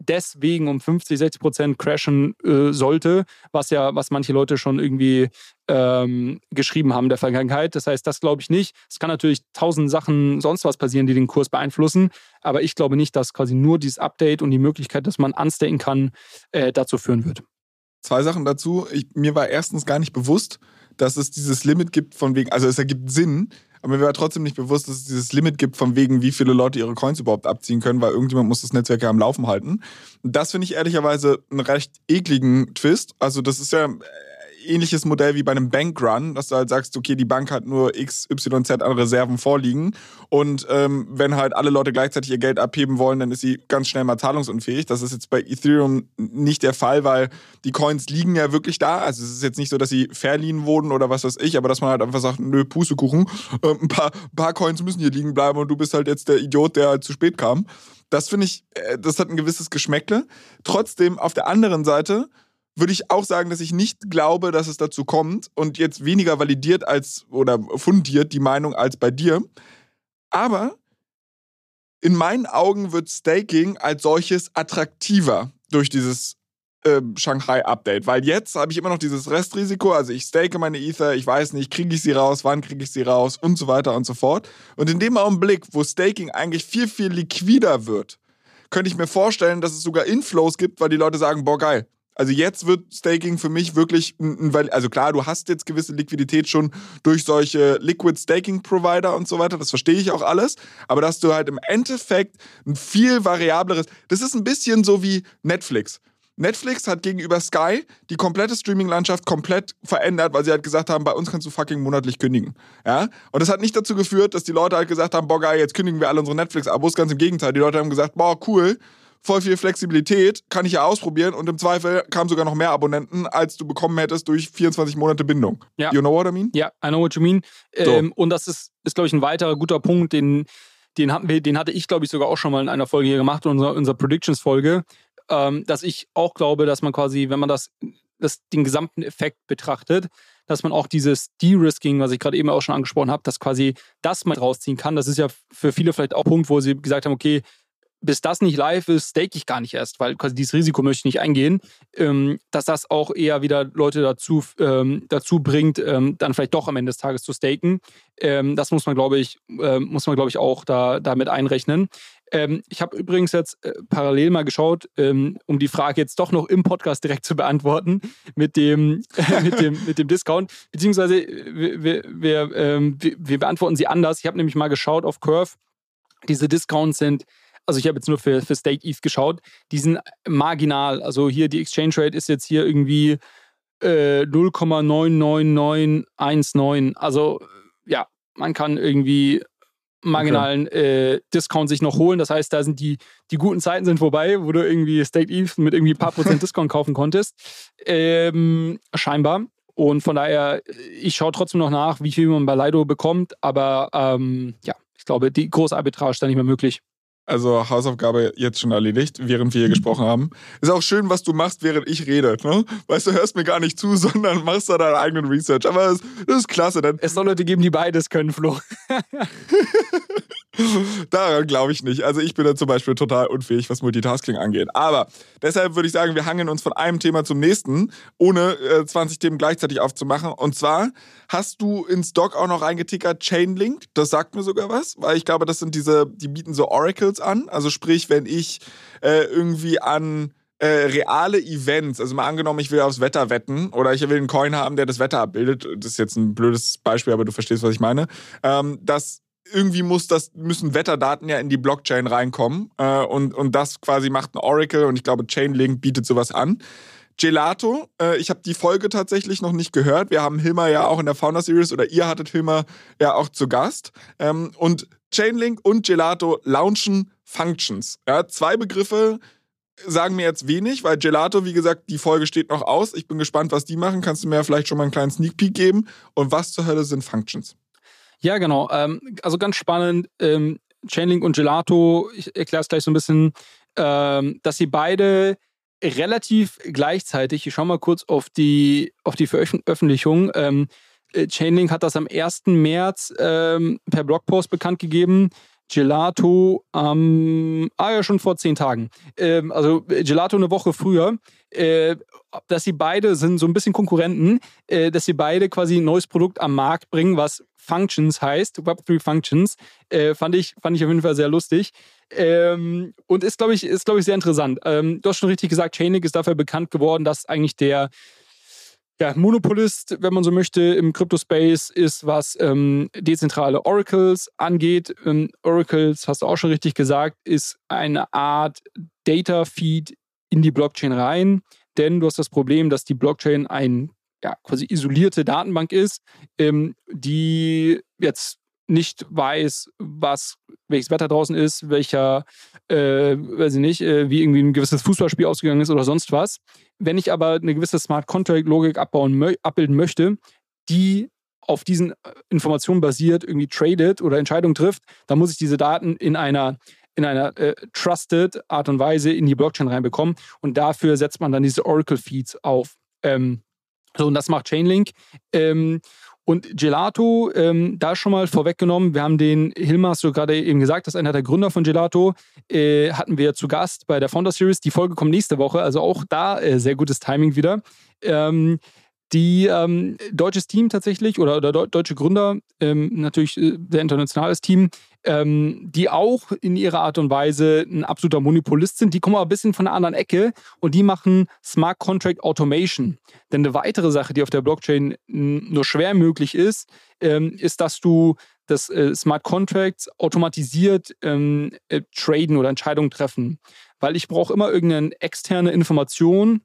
deswegen um 50, 60 Prozent crashen äh, sollte, was ja, was manche Leute schon irgendwie ähm, geschrieben haben der Vergangenheit. Das heißt, das glaube ich nicht. Es kann natürlich tausend Sachen sonst was passieren, die den Kurs beeinflussen, aber ich glaube nicht, dass quasi nur dieses Update und die Möglichkeit, dass man unstaken kann, äh, dazu führen wird. Zwei Sachen dazu. Ich, mir war erstens gar nicht bewusst, dass es dieses Limit gibt von wegen, also es ergibt Sinn, aber mir war trotzdem nicht bewusst, dass es dieses Limit gibt, von wegen, wie viele Leute ihre Coins überhaupt abziehen können, weil irgendjemand muss das Netzwerk ja am Laufen halten. Das finde ich ehrlicherweise einen recht ekligen Twist. Also, das ist ja ähnliches Modell wie bei einem Bankrun, dass du halt sagst, okay, die Bank hat nur X, Y, Z an Reserven vorliegen und ähm, wenn halt alle Leute gleichzeitig ihr Geld abheben wollen, dann ist sie ganz schnell mal zahlungsunfähig. Das ist jetzt bei Ethereum nicht der Fall, weil die Coins liegen ja wirklich da. Also es ist jetzt nicht so, dass sie verliehen wurden oder was weiß ich, aber dass man halt einfach sagt, nö, Pustekuchen, äh, ein, paar, paar Coins müssen hier liegen bleiben und du bist halt jetzt der Idiot, der halt zu spät kam. Das finde ich, äh, das hat ein gewisses Geschmäckle. Trotzdem, auf der anderen Seite, würde ich auch sagen, dass ich nicht glaube, dass es dazu kommt und jetzt weniger validiert als oder fundiert die Meinung als bei dir. Aber in meinen Augen wird Staking als solches attraktiver durch dieses äh, Shanghai-Update, weil jetzt habe ich immer noch dieses Restrisiko, also ich stake meine Ether, ich weiß nicht, kriege ich sie raus, wann kriege ich sie raus und so weiter und so fort. Und in dem Augenblick, wo Staking eigentlich viel, viel liquider wird, könnte ich mir vorstellen, dass es sogar Inflows gibt, weil die Leute sagen, boah geil, also jetzt wird Staking für mich wirklich, ein, also klar, du hast jetzt gewisse Liquidität schon durch solche Liquid Staking Provider und so weiter, das verstehe ich auch alles, aber dass du halt im Endeffekt ein viel variableres, das ist ein bisschen so wie Netflix. Netflix hat gegenüber Sky die komplette Streaming-Landschaft komplett verändert, weil sie halt gesagt haben, bei uns kannst du fucking monatlich kündigen. Ja? Und das hat nicht dazu geführt, dass die Leute halt gesagt haben, boah geil, jetzt kündigen wir alle unsere Netflix-Abos. Ganz im Gegenteil, die Leute haben gesagt, boah cool, voll viel Flexibilität, kann ich ja ausprobieren und im Zweifel kamen sogar noch mehr Abonnenten, als du bekommen hättest durch 24 Monate Bindung. Ja. You know what I mean? Ja, I know what you mean. So. Ähm, und das ist, ist glaube ich, ein weiterer guter Punkt, den, den, hatten wir, den hatte ich, glaube ich, sogar auch schon mal in einer Folge hier gemacht, in unserer, unserer Predictions-Folge, ähm, dass ich auch glaube, dass man quasi, wenn man das, das den gesamten Effekt betrachtet, dass man auch dieses De-Risking, was ich gerade eben auch schon angesprochen habe, dass quasi das mal rausziehen kann. Das ist ja für viele vielleicht auch ein Punkt, wo sie gesagt haben, okay, bis das nicht live ist, stake ich gar nicht erst, weil quasi dieses Risiko möchte ich nicht eingehen, ähm, dass das auch eher wieder Leute dazu, ähm, dazu bringt, ähm, dann vielleicht doch am Ende des Tages zu staken. Ähm, das muss man, glaube ich, äh, muss man, glaube ich, auch da, damit einrechnen. Ähm, ich habe übrigens jetzt äh, parallel mal geschaut, ähm, um die Frage jetzt doch noch im Podcast direkt zu beantworten <laughs> mit dem, äh, <laughs> mit dem, mit dem Discount. Beziehungsweise wir, wir, wir, wir beantworten sie anders. Ich habe nämlich mal geschaut auf Curve. Diese Discounts sind also ich habe jetzt nur für, für State ETH geschaut, die sind marginal. Also hier die Exchange Rate ist jetzt hier irgendwie äh, 0,99919. Also ja, man kann irgendwie marginalen okay. äh, Discount sich noch holen. Das heißt, da sind die, die guten Zeiten sind vorbei, wo du irgendwie State ETH mit irgendwie ein paar Prozent Discount kaufen konntest. Ähm, scheinbar. Und von daher, ich schaue trotzdem noch nach, wie viel man bei Lido bekommt. Aber ähm, ja, ich glaube, die große Arbitrage ist da nicht mehr möglich. Also Hausaufgabe jetzt schon erledigt, während wir hier gesprochen haben. Ist auch schön, was du machst, während ich rede. Ne? Weißt du, hörst mir gar nicht zu, <laughs> sondern machst da deinen eigenen Research. Aber das, das ist klasse. Denn es soll Leute geben, die beides können, Flo. <laughs> Daran glaube ich nicht. Also ich bin da zum Beispiel total unfähig, was Multitasking angeht. Aber deshalb würde ich sagen, wir hangen uns von einem Thema zum nächsten, ohne äh, 20 Themen gleichzeitig aufzumachen. Und zwar hast du ins Doc auch noch reingetickert Chainlink. Das sagt mir sogar was, weil ich glaube, das sind diese, die bieten so Oracles an. Also sprich, wenn ich äh, irgendwie an äh, reale Events, also mal angenommen, ich will aufs Wetter wetten oder ich will einen Coin haben, der das Wetter abbildet. Das ist jetzt ein blödes Beispiel, aber du verstehst, was ich meine. Ähm, dass irgendwie muss das, müssen Wetterdaten ja in die Blockchain reinkommen. Äh, und, und das quasi macht ein Oracle und ich glaube, Chainlink bietet sowas an. Gelato, äh, ich habe die Folge tatsächlich noch nicht gehört. Wir haben Hilmar ja auch in der Founder Series oder ihr hattet Hilmar ja auch zu Gast. Ähm, und Chainlink und Gelato launchen Functions. Ja, zwei Begriffe sagen mir jetzt wenig, weil Gelato, wie gesagt, die Folge steht noch aus. Ich bin gespannt, was die machen. Kannst du mir vielleicht schon mal einen kleinen Sneak Peek geben? Und was zur Hölle sind Functions? Ja, genau. Ähm, also ganz spannend. Ähm, Chainlink und Gelato, ich erkläre es gleich so ein bisschen, ähm, dass sie beide relativ gleichzeitig, ich schaue mal kurz auf die, auf die Veröffentlichung, Chainlink hat das am 1. März ähm, per Blogpost bekannt gegeben. Gelato ähm, ah ja, schon vor zehn Tagen. Ähm, also Gelato eine Woche früher. Äh, dass sie beide sind so ein bisschen Konkurrenten, äh, dass sie beide quasi ein neues Produkt am Markt bringen, was Functions heißt, Web3 Functions, äh, fand, ich, fand ich auf jeden Fall sehr lustig. Ähm, und ist, glaube ich, ist, glaube ich, sehr interessant. Ähm, du hast schon richtig gesagt, Chainlink ist dafür bekannt geworden, dass eigentlich der ja, Monopolist, wenn man so möchte, im Crypto-Space ist, was ähm, dezentrale Oracles angeht. Ähm, Oracles, hast du auch schon richtig gesagt, ist eine Art Data-Feed in die Blockchain rein. Denn du hast das Problem, dass die Blockchain ein ja, quasi isolierte Datenbank ist, ähm, die jetzt nicht weiß, was, welches Wetter draußen ist, welcher, äh, weiß ich nicht, äh, wie irgendwie ein gewisses Fußballspiel ausgegangen ist oder sonst was. Wenn ich aber eine gewisse Smart Contract Logik abbauen, mö abbilden möchte, die auf diesen äh, Informationen basiert, irgendwie tradet oder Entscheidungen trifft, dann muss ich diese Daten in einer in einer äh, trusted Art und Weise in die Blockchain reinbekommen und dafür setzt man dann diese Oracle Feeds auf. Ähm, so, und das macht Chainlink. Ähm, und Gelato, ähm, da schon mal vorweggenommen, wir haben den Hilmar, hast du gerade eben gesagt, das ist einer der Gründer von Gelato, äh, hatten wir zu Gast bei der Founder Series. Die Folge kommt nächste Woche, also auch da äh, sehr gutes Timing wieder. Ähm, die ähm, deutsches Team tatsächlich oder, oder deutsche Gründer, ähm, natürlich äh, sehr internationales Team, ähm, die auch in ihrer Art und Weise ein absoluter Monopolist sind. Die kommen aber ein bisschen von einer anderen Ecke und die machen Smart Contract Automation. Denn eine weitere Sache, die auf der Blockchain nur schwer möglich ist, ähm, ist, dass du das äh, Smart Contracts automatisiert ähm, äh, traden oder Entscheidungen treffen. Weil ich brauche immer irgendeine externe Information,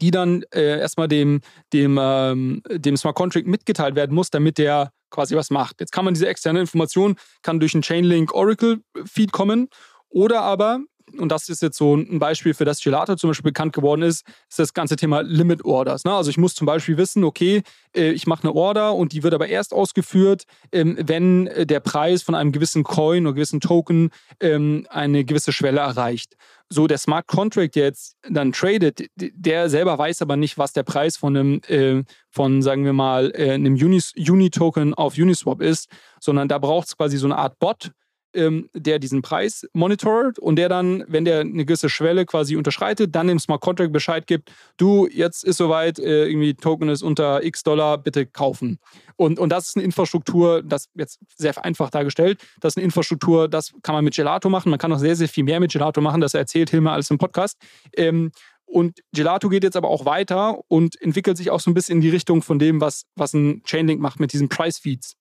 die dann äh, erstmal dem, dem, ähm, dem Smart Contract mitgeteilt werden muss, damit der quasi was macht. Jetzt kann man diese externe Information, kann durch einen Chainlink Oracle Feed kommen oder aber und das ist jetzt so ein Beispiel, für das Gelato zum Beispiel bekannt geworden ist, ist das ganze Thema Limit Orders. Ne? Also ich muss zum Beispiel wissen, okay, äh, ich mache eine Order und die wird aber erst ausgeführt, ähm, wenn äh, der Preis von einem gewissen Coin oder gewissen Token ähm, eine gewisse Schwelle erreicht. So der Smart Contract, der jetzt dann tradet, der selber weiß aber nicht, was der Preis von einem, äh, von sagen wir mal, einem Uni-Token auf Uniswap ist, sondern da braucht es quasi so eine Art Bot, ähm, der diesen Preis monitort und der dann, wenn der eine gewisse Schwelle quasi unterschreitet, dann dem Smart Contract Bescheid gibt, du, jetzt ist soweit, äh, irgendwie Token ist unter x Dollar, bitte kaufen. Und, und das ist eine Infrastruktur, das jetzt sehr einfach dargestellt, das ist eine Infrastruktur, das kann man mit Gelato machen, man kann noch sehr, sehr viel mehr mit Gelato machen, das erzählt Hilmer alles im Podcast. Ähm, und Gelato geht jetzt aber auch weiter und entwickelt sich auch so ein bisschen in die Richtung von dem, was, was ein Chainlink macht mit diesen Price Feeds.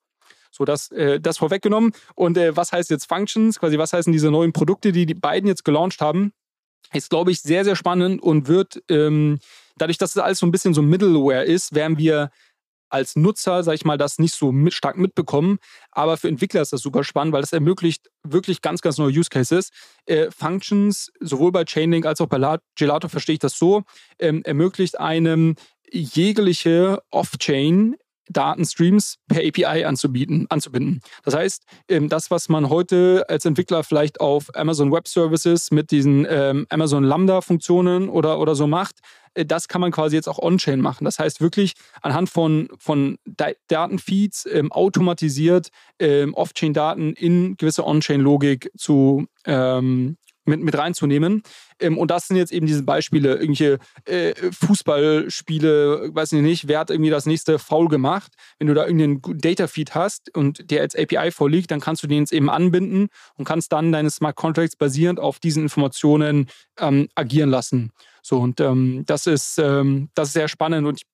So, das, äh, das vorweggenommen. Und äh, was heißt jetzt Functions? Quasi, was heißen diese neuen Produkte, die die beiden jetzt gelauncht haben? Ist, glaube ich, sehr, sehr spannend und wird, ähm, dadurch, dass es alles so ein bisschen so Middleware ist, werden wir als Nutzer, sag ich mal, das nicht so mit, stark mitbekommen. Aber für Entwickler ist das super spannend, weil das ermöglicht wirklich ganz, ganz neue Use Cases. Äh, Functions, sowohl bei Chainlink als auch bei Gelato verstehe ich das so, ähm, ermöglicht einem jegliche Off-Chain Datenstreams per API anzubieten, anzubinden. Das heißt, ähm, das, was man heute als Entwickler vielleicht auf Amazon Web Services mit diesen ähm, Amazon Lambda-Funktionen oder, oder so macht, äh, das kann man quasi jetzt auch on-chain machen. Das heißt wirklich anhand von, von Datenfeeds ähm, automatisiert ähm, Off-Chain-Daten in gewisse On-Chain-Logik zu, ähm, mit, mit reinzunehmen. Ähm, und das sind jetzt eben diese Beispiele, irgendwelche äh, Fußballspiele, weiß ich nicht, wer hat irgendwie das nächste Foul gemacht. Wenn du da irgendeinen Data-Feed hast und der als API vorliegt, dann kannst du den jetzt eben anbinden und kannst dann deine Smart Contracts basierend auf diesen Informationen ähm, agieren lassen. So, und ähm, das ist, ähm, das ist sehr spannend und ich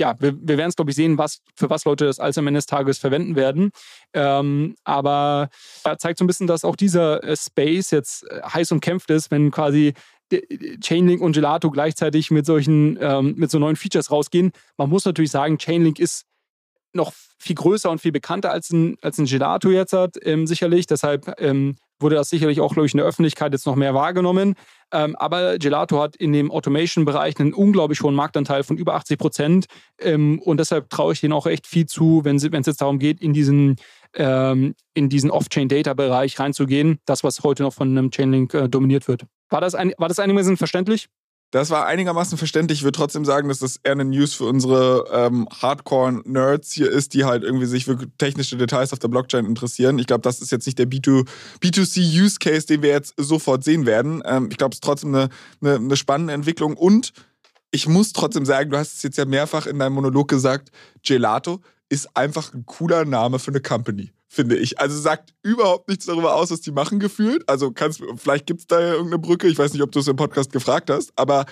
ja, wir, wir werden es, glaube ich, sehen, was, für was Leute das alles am Ende des Tages verwenden werden. Ähm, aber er zeigt so ein bisschen, dass auch dieser äh, Space jetzt äh, heiß umkämpft ist, wenn quasi Chainlink und Gelato gleichzeitig mit solchen, ähm, mit so neuen Features rausgehen. Man muss natürlich sagen, Chainlink ist noch viel größer und viel bekannter als ein, als ein Gelato jetzt hat, ähm, sicherlich. Deshalb ähm, wurde das sicherlich auch, glaube ich, in der Öffentlichkeit jetzt noch mehr wahrgenommen. Ähm, aber Gelato hat in dem Automation-Bereich einen unglaublich hohen Marktanteil von über 80 Prozent. Ähm, und deshalb traue ich denen auch echt viel zu, wenn es jetzt darum geht, in diesen, ähm, diesen Off-Chain-Data-Bereich reinzugehen. Das, was heute noch von einem Chainlink äh, dominiert wird. War das, ein, war das einigermaßen verständlich? Das war einigermaßen verständlich. Ich würde trotzdem sagen, dass das eher eine News für unsere ähm, Hardcore-Nerds hier ist, die halt irgendwie sich für technische Details auf der Blockchain interessieren. Ich glaube, das ist jetzt nicht der B2, B2C-Use-Case, den wir jetzt sofort sehen werden. Ähm, ich glaube, es ist trotzdem eine, eine, eine spannende Entwicklung. Und ich muss trotzdem sagen, du hast es jetzt ja mehrfach in deinem Monolog gesagt, Gelato ist einfach ein cooler Name für eine Company finde ich. Also sagt überhaupt nichts darüber aus, was die machen gefühlt. Also kannst, vielleicht gibt es da ja irgendeine Brücke. Ich weiß nicht, ob du es im Podcast gefragt hast, aber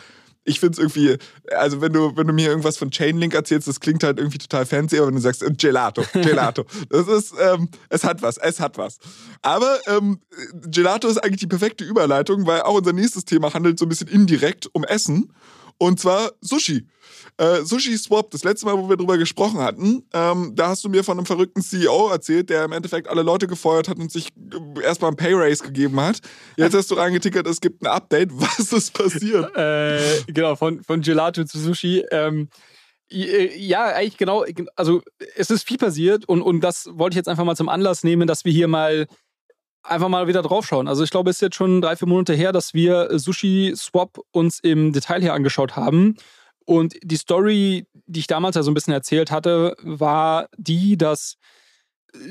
ich finde es irgendwie, also wenn du, wenn du mir irgendwas von Chainlink erzählst, das klingt halt irgendwie total fancy, aber wenn du sagst, äh, Gelato, <laughs> Gelato, das ist, ähm, es hat was, es hat was. Aber ähm, Gelato ist eigentlich die perfekte Überleitung, weil auch unser nächstes Thema handelt so ein bisschen indirekt um Essen. Und zwar Sushi. Äh, Sushi Swap, das letzte Mal, wo wir drüber gesprochen hatten, ähm, da hast du mir von einem verrückten CEO erzählt, der im Endeffekt alle Leute gefeuert hat und sich äh, erstmal ein Pay Raise gegeben hat. Jetzt hast du reingetickert, es gibt ein Update. <laughs> Was ist passiert? äh, genau, von, von Gelato zu Sushi. Ähm, äh, ja, eigentlich genau. Also, es ist viel passiert und, und das wollte ich jetzt einfach mal zum Anlass nehmen, dass wir hier mal einfach mal wieder draufschauen. Also ich glaube, es ist jetzt schon drei, vier Monate her, dass wir Sushi Swap uns im Detail hier angeschaut haben. Und die Story, die ich damals ja so ein bisschen erzählt hatte, war die, dass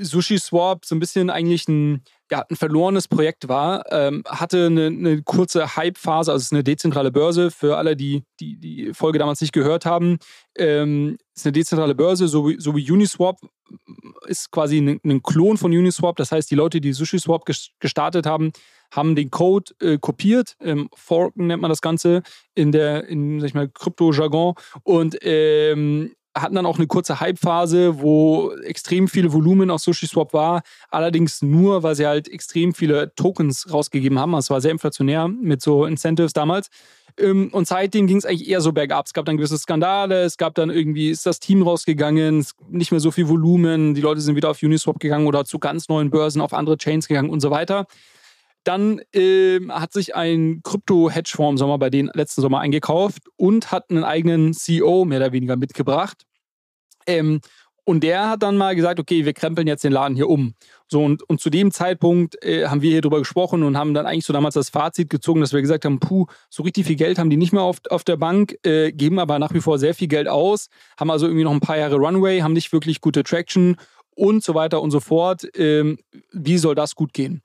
Sushi Swap so ein bisschen eigentlich ein, ja, ein verlorenes Projekt war, ähm, hatte eine, eine kurze Hype-Phase, also es ist eine dezentrale Börse für alle, die die, die Folge damals nicht gehört haben. Ähm, ist eine dezentrale Börse, so wie, so wie Uniswap ist quasi ein, ein, Klon von Uniswap. Das heißt, die Leute, die Sushi Swap gestartet haben, haben den Code äh, kopiert, ähm, Forken nennt man das Ganze in der, in, sag ich mal, Krypto-Jargon und ähm, hatten dann auch eine kurze Hype-Phase, wo extrem viel Volumen auf SushiSwap war. Allerdings nur, weil sie halt extrem viele Tokens rausgegeben haben. Es war sehr inflationär mit so Incentives damals. Ähm, und seitdem ging es eigentlich eher so bergab. Es gab dann gewisse Skandale, es gab dann irgendwie, ist das Team rausgegangen, nicht mehr so viel Volumen, die Leute sind wieder auf Uniswap gegangen oder zu ganz neuen Börsen auf andere Chains gegangen und so weiter. Dann ähm, hat sich ein Krypto-Hedgefonds im Sommer bei denen letzten Sommer eingekauft und hat einen eigenen CEO mehr oder weniger mitgebracht. Ähm, und der hat dann mal gesagt, okay, wir krempeln jetzt den Laden hier um. So, und, und zu dem Zeitpunkt äh, haben wir hier drüber gesprochen und haben dann eigentlich so damals das Fazit gezogen, dass wir gesagt haben, puh, so richtig viel Geld haben die nicht mehr auf, auf der Bank, äh, geben aber nach wie vor sehr viel Geld aus, haben also irgendwie noch ein paar Jahre Runway, haben nicht wirklich gute Traction und so weiter und so fort. Ähm, wie soll das gut gehen?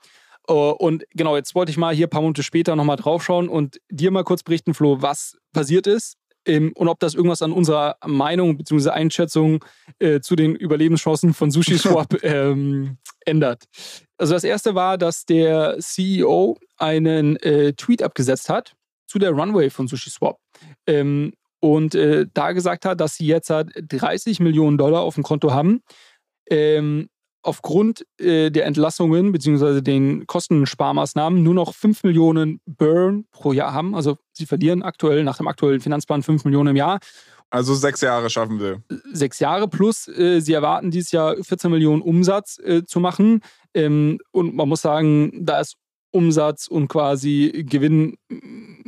Uh, und genau, jetzt wollte ich mal hier ein paar Monate später nochmal draufschauen und dir mal kurz berichten, Flo, was passiert ist ähm, und ob das irgendwas an unserer Meinung bzw. Einschätzung äh, zu den Überlebenschancen von Sushi <laughs> Swap ähm, ändert. Also das erste war, dass der CEO einen äh, Tweet abgesetzt hat zu der Runway von Sushi Swap. Ähm, und äh, da gesagt hat, dass sie jetzt halt 30 Millionen Dollar auf dem Konto haben. Ähm, aufgrund äh, der Entlassungen bzw. den Kostensparmaßnahmen nur noch 5 Millionen Burn pro Jahr haben. Also sie verlieren aktuell nach dem aktuellen Finanzplan 5 Millionen im Jahr. Also sechs Jahre schaffen wir. Sechs Jahre plus, äh, sie erwarten dieses Jahr 14 Millionen Umsatz äh, zu machen. Ähm, und man muss sagen, da ist Umsatz und quasi Gewinn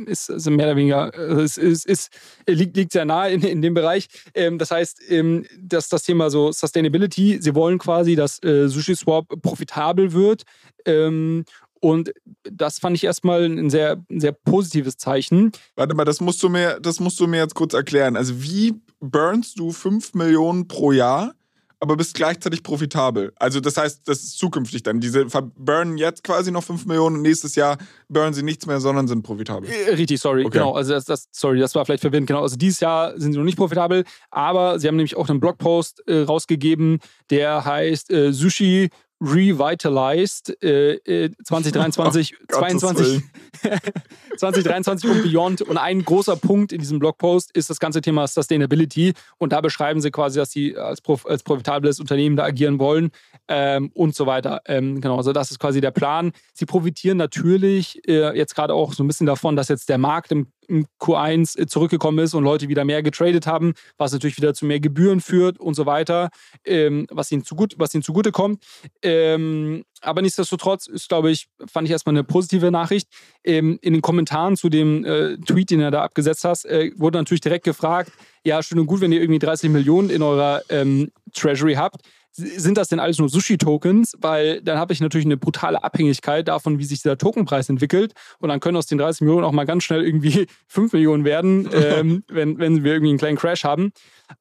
ist also mehr oder weniger, es ist, ist, liegt, liegt sehr nahe in, in dem Bereich. Ähm, das heißt, ähm, dass das Thema so Sustainability, sie wollen quasi, dass äh, Sushi profitabel wird. Ähm, und das fand ich erstmal ein sehr, sehr positives Zeichen. Warte mal, das musst du mir, das musst du mir jetzt kurz erklären. Also wie burnst du 5 Millionen pro Jahr? Aber bist gleichzeitig profitabel. Also das heißt, das ist zukünftig dann. Diese burnen jetzt quasi noch 5 Millionen und nächstes Jahr burnen sie nichts mehr, sondern sind profitabel. Äh, richtig, sorry, okay. genau. Also das, das, sorry, das war vielleicht verwirrend. Genau, also dieses Jahr sind sie noch nicht profitabel, aber sie haben nämlich auch einen Blogpost äh, rausgegeben, der heißt äh, Sushi revitalized äh, 2023, <laughs> oh, 22, 2023 <laughs> und beyond. Und ein großer Punkt in diesem Blogpost ist das ganze Thema Sustainability. Und da beschreiben sie quasi, dass sie als, als profitables Unternehmen da agieren wollen ähm, und so weiter. Ähm, genau, also das ist quasi der Plan. Sie profitieren natürlich äh, jetzt gerade auch so ein bisschen davon, dass jetzt der Markt im im Q1 äh, zurückgekommen ist und Leute wieder mehr getradet haben, was natürlich wieder zu mehr Gebühren führt und so weiter, ähm, was, ihnen zugut, was ihnen zugute kommt. Ähm, aber nichtsdestotrotz ist, glaube ich, fand ich erstmal eine positive Nachricht. Ähm, in den Kommentaren zu dem äh, Tweet, den er da abgesetzt hast, äh, wurde natürlich direkt gefragt, ja, schön und gut, wenn ihr irgendwie 30 Millionen in eurer ähm, Treasury habt sind das denn alles nur Sushi-Tokens? Weil dann habe ich natürlich eine brutale Abhängigkeit davon, wie sich dieser Tokenpreis entwickelt. Und dann können aus den 30 Millionen auch mal ganz schnell irgendwie <laughs> 5 Millionen werden, ähm, <laughs> wenn, wenn wir irgendwie einen kleinen Crash haben.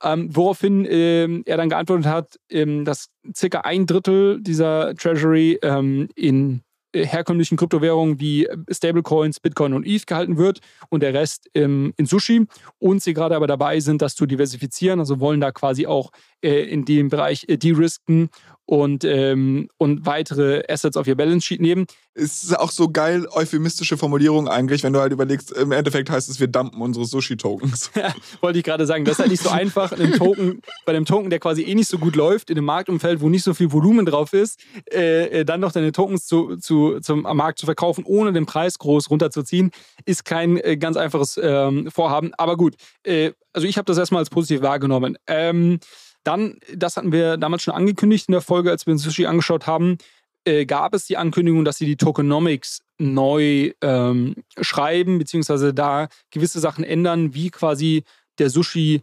Ähm, woraufhin ähm, er dann geantwortet hat, ähm, dass circa ein Drittel dieser Treasury ähm, in herkömmlichen Kryptowährungen wie Stablecoins, Bitcoin und ETH gehalten wird und der Rest ähm, in Sushi. Und sie gerade aber dabei sind, das zu diversifizieren, also wollen da quasi auch äh, in dem Bereich äh, de-risken und, ähm, und weitere Assets auf ihr Balance Sheet nehmen. Es ist auch so geil euphemistische Formulierung eigentlich, wenn du halt überlegst, im Endeffekt heißt es, wir dumpen unsere Sushi-Tokens. Ja, <laughs> wollte ich gerade sagen. Das ist halt nicht so einfach, einem Token, bei einem Token, der quasi eh nicht so gut läuft, in einem Marktumfeld, wo nicht so viel Volumen drauf ist, äh, äh dann noch deine Tokens zu, zu, zum Markt zu verkaufen, ohne den Preis groß runterzuziehen, ist kein äh, ganz einfaches ähm, Vorhaben. Aber gut, äh, also ich habe das erstmal als positiv wahrgenommen. Ähm, dann, das hatten wir damals schon angekündigt in der Folge, als wir uns Sushi angeschaut haben, äh, gab es die Ankündigung, dass sie die Tokenomics neu ähm, schreiben, beziehungsweise da gewisse Sachen ändern, wie quasi der Sushi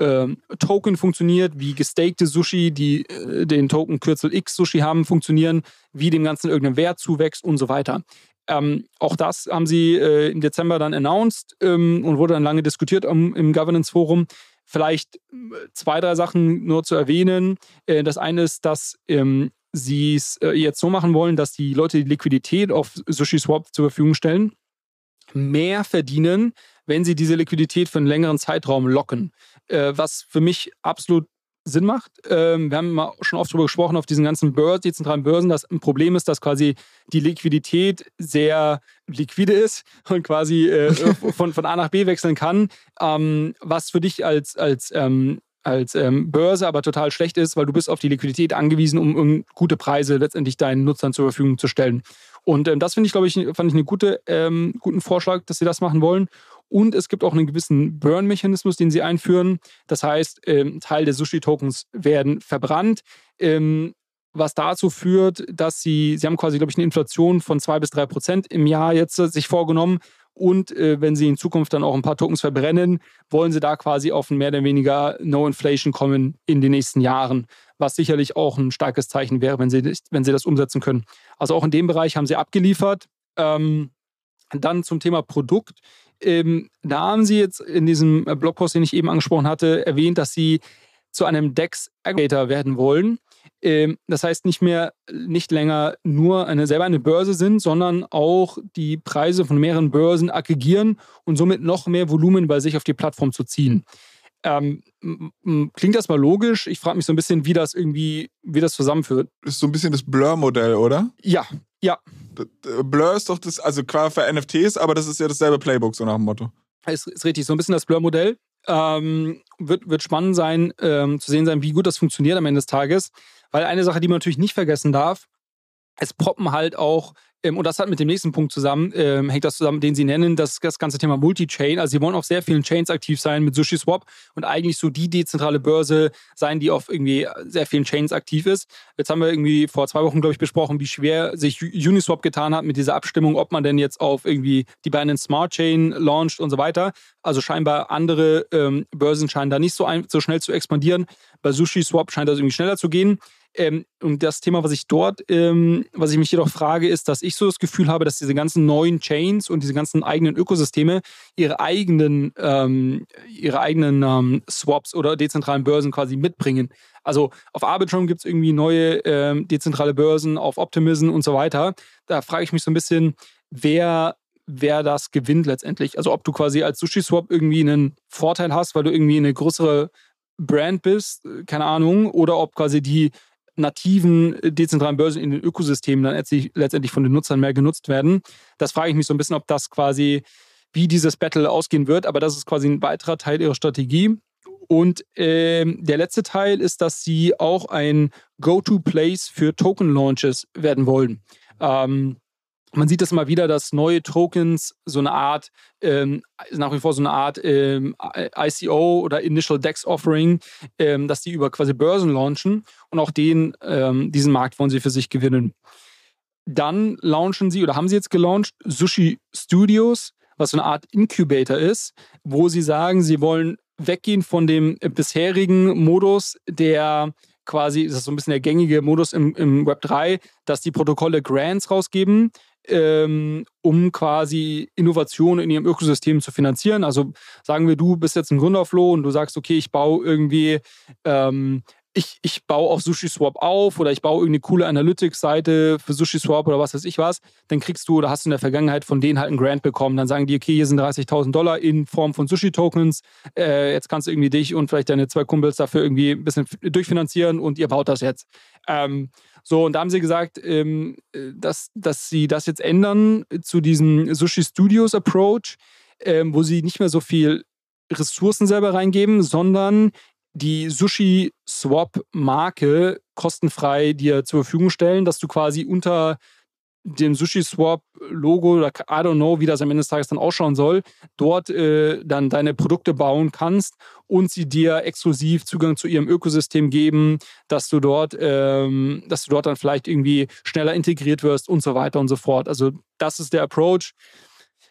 ähm, Token funktioniert, wie gestakte Sushi, die äh, den Token Kürzel X Sushi haben, funktionieren, wie dem Ganzen irgendein Wert zuwächst und so weiter. Ähm, auch das haben sie äh, im Dezember dann announced ähm, und wurde dann lange diskutiert im, im Governance Forum. Vielleicht äh, zwei, drei Sachen nur zu erwähnen. Äh, das eine ist, dass ähm, sie es äh, jetzt so machen wollen, dass die Leute die Liquidität auf SushiSwap zur Verfügung stellen, mehr verdienen, wenn sie diese Liquidität für einen längeren Zeitraum locken. was für mich absolut Sinn macht. Ähm, wir haben mal schon oft darüber gesprochen, auf diesen ganzen Börsen, die zentralen Börsen, dass ein Problem ist, dass quasi die Liquidität sehr liquide ist und quasi äh, <laughs> von, von A nach B wechseln kann, ähm, was für dich als, als ähm, als ähm, Börse aber total schlecht ist, weil du bist auf die Liquidität angewiesen, um, um gute Preise letztendlich deinen Nutzern zur Verfügung zu stellen. Und ähm, das finde ich, glaube ich, fand ich einen gute, ähm, guten Vorschlag, dass sie das machen wollen. Und es gibt auch einen gewissen Burn-Mechanismus, den sie einführen. Das heißt, ähm, Teil der Sushi-Tokens werden verbrannt. Ähm, was dazu führt, dass sie, sie haben quasi, glaube ich, eine Inflation von zwei bis drei Prozent im Jahr jetzt äh, sich vorgenommen. Und äh, wenn sie in Zukunft dann auch ein paar Tokens verbrennen, wollen sie da quasi auf ein mehr oder weniger No Inflation kommen in den nächsten Jahren, was sicherlich auch ein starkes Zeichen wäre, wenn sie, wenn sie das umsetzen können. Also auch in dem Bereich haben sie abgeliefert. Ähm, dann zum Thema Produkt. Ähm, da haben Sie jetzt in diesem äh, Blogpost, den ich eben angesprochen hatte, erwähnt, dass Sie zu einem DEX-Aggregator werden wollen. Ähm, das heißt nicht mehr, nicht länger nur eine, selber eine Börse sind, sondern auch die Preise von mehreren Börsen aggregieren und somit noch mehr Volumen bei sich auf die Plattform zu ziehen. Ähm, klingt das mal logisch? Ich frage mich so ein bisschen, wie das irgendwie, wie das zusammenführt. Ist so ein bisschen das Blur-Modell, oder? Ja, ja. Blur ist doch das, also klar für NFTs, aber das ist ja dasselbe Playbook, so nach dem Motto. Ist, ist richtig, so ein bisschen das Blur-Modell. Ähm, wird, wird spannend sein, ähm, zu sehen sein, wie gut das funktioniert am Ende des Tages. Weil eine Sache, die man natürlich nicht vergessen darf, es poppen halt auch und das hat mit dem nächsten Punkt zusammen, ähm, hängt das zusammen, den Sie nennen, das, das ganze Thema Multi-Chain. Also Sie wollen auf sehr vielen Chains aktiv sein mit SushiSwap und eigentlich so die dezentrale Börse sein, die auf irgendwie sehr vielen Chains aktiv ist. Jetzt haben wir irgendwie vor zwei Wochen, glaube ich, besprochen, wie schwer sich Uniswap getan hat mit dieser Abstimmung, ob man denn jetzt auf irgendwie die Binance Smart Chain launcht und so weiter. Also scheinbar andere ähm, Börsen scheinen da nicht so, ein, so schnell zu expandieren. Bei SushiSwap scheint das irgendwie schneller zu gehen. Ähm, und das Thema, was ich dort, ähm, was ich mich jedoch frage, ist, dass ich so das Gefühl habe, dass diese ganzen neuen Chains und diese ganzen eigenen Ökosysteme ihre eigenen, ähm, ihre eigenen ähm, Swaps oder dezentralen Börsen quasi mitbringen. Also auf Arbitrum gibt es irgendwie neue ähm, dezentrale Börsen, auf Optimism und so weiter. Da frage ich mich so ein bisschen, wer wer das gewinnt letztendlich. Also ob du quasi als SushiSwap irgendwie einen Vorteil hast, weil du irgendwie eine größere Brand bist, keine Ahnung, oder ob quasi die nativen äh, dezentralen Börsen in den Ökosystemen dann letztendlich von den Nutzern mehr genutzt werden. Das frage ich mich so ein bisschen, ob das quasi, wie dieses Battle ausgehen wird, aber das ist quasi ein weiterer Teil ihrer Strategie. Und ähm, der letzte Teil ist, dass sie auch ein Go-to-Place für Token-Launches werden wollen. Ähm, man sieht das immer wieder, dass neue Tokens so eine Art, ähm, nach wie vor so eine Art ähm, ICO oder Initial Dex Offering, ähm, dass die über quasi Börsen launchen und auch den, ähm, diesen Markt wollen sie für sich gewinnen. Dann launchen sie oder haben sie jetzt gelauncht Sushi Studios, was so eine Art Incubator ist, wo sie sagen, sie wollen weggehen von dem bisherigen Modus, der quasi, das ist so ein bisschen der gängige Modus im, im Web 3, dass die Protokolle Grants rausgeben, ähm, um quasi Innovationen in ihrem Ökosystem zu finanzieren. Also sagen wir, du bist jetzt ein Gründerflow und du sagst, okay, ich baue irgendwie ähm, ich, ich baue auf SushiSwap auf oder ich baue irgendeine coole Analytics-Seite für SushiSwap oder was weiß ich was, dann kriegst du oder hast du in der Vergangenheit von denen halt einen Grant bekommen. Dann sagen die, okay, hier sind 30.000 Dollar in Form von Sushi-Tokens. Äh, jetzt kannst du irgendwie dich und vielleicht deine zwei Kumpels dafür irgendwie ein bisschen durchfinanzieren und ihr baut das jetzt. Ähm, so, und da haben sie gesagt, ähm, dass, dass sie das jetzt ändern zu diesem Sushi Studios Approach, ähm, wo sie nicht mehr so viel Ressourcen selber reingeben, sondern die Sushi Swap Marke kostenfrei dir zur Verfügung stellen, dass du quasi unter dem Sushi Swap Logo oder I don't know, wie das am Ende des Tages dann ausschauen soll, dort äh, dann deine Produkte bauen kannst und sie dir exklusiv Zugang zu ihrem Ökosystem geben, dass du dort, ähm, dass du dort dann vielleicht irgendwie schneller integriert wirst und so weiter und so fort. Also das ist der Approach.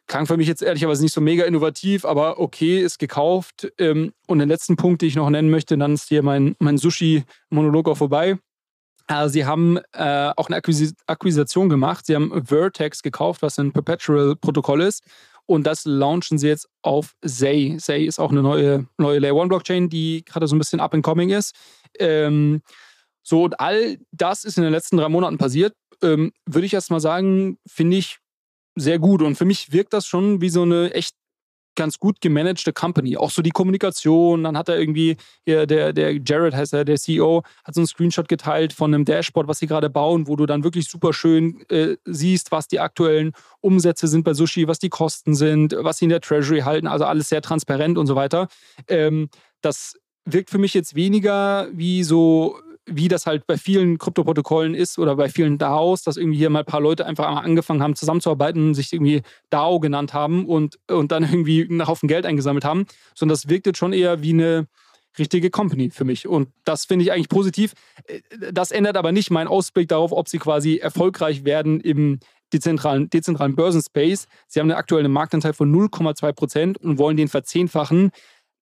Klang für mich jetzt ehrlicherweise nicht so mega innovativ, aber okay, ist gekauft. Ähm, und den letzten Punkt, den ich noch nennen möchte, dann ist hier mein, mein Sushi-Monolog auch vorbei. Also sie haben äh, auch eine Akquis Akquisition gemacht. Sie haben Vertex gekauft, was ein Perpetual-Protokoll ist. Und das launchen sie jetzt auf Zay. Zay ist auch eine neue, neue Layer 1 Blockchain, die gerade so ein bisschen up and coming ist. Ähm, so, und all das ist in den letzten drei Monaten passiert. Ähm, Würde ich erst mal sagen, finde ich sehr gut. Und für mich wirkt das schon wie so eine echt ganz gut gemanagte Company. Auch so die Kommunikation. Dann hat er irgendwie, der, der Jared heißt er, der CEO, hat so einen Screenshot geteilt von einem Dashboard, was sie gerade bauen, wo du dann wirklich super schön äh, siehst, was die aktuellen Umsätze sind bei Sushi, was die Kosten sind, was sie in der Treasury halten. Also alles sehr transparent und so weiter. Ähm, das wirkt für mich jetzt weniger wie so wie das halt bei vielen Kryptoprotokollen ist oder bei vielen DAOs, dass irgendwie hier mal ein paar Leute einfach angefangen haben zusammenzuarbeiten, sich irgendwie DAO genannt haben und, und dann <laughs> irgendwie einen Haufen Geld eingesammelt haben, sondern das wirkt jetzt schon eher wie eine richtige Company für mich. Und das finde ich eigentlich positiv. Das ändert aber nicht meinen Ausblick darauf, ob sie quasi erfolgreich werden im dezentralen, dezentralen Börsenspace. Sie haben einen aktuellen Marktanteil von 0,2 Prozent und wollen den verzehnfachen.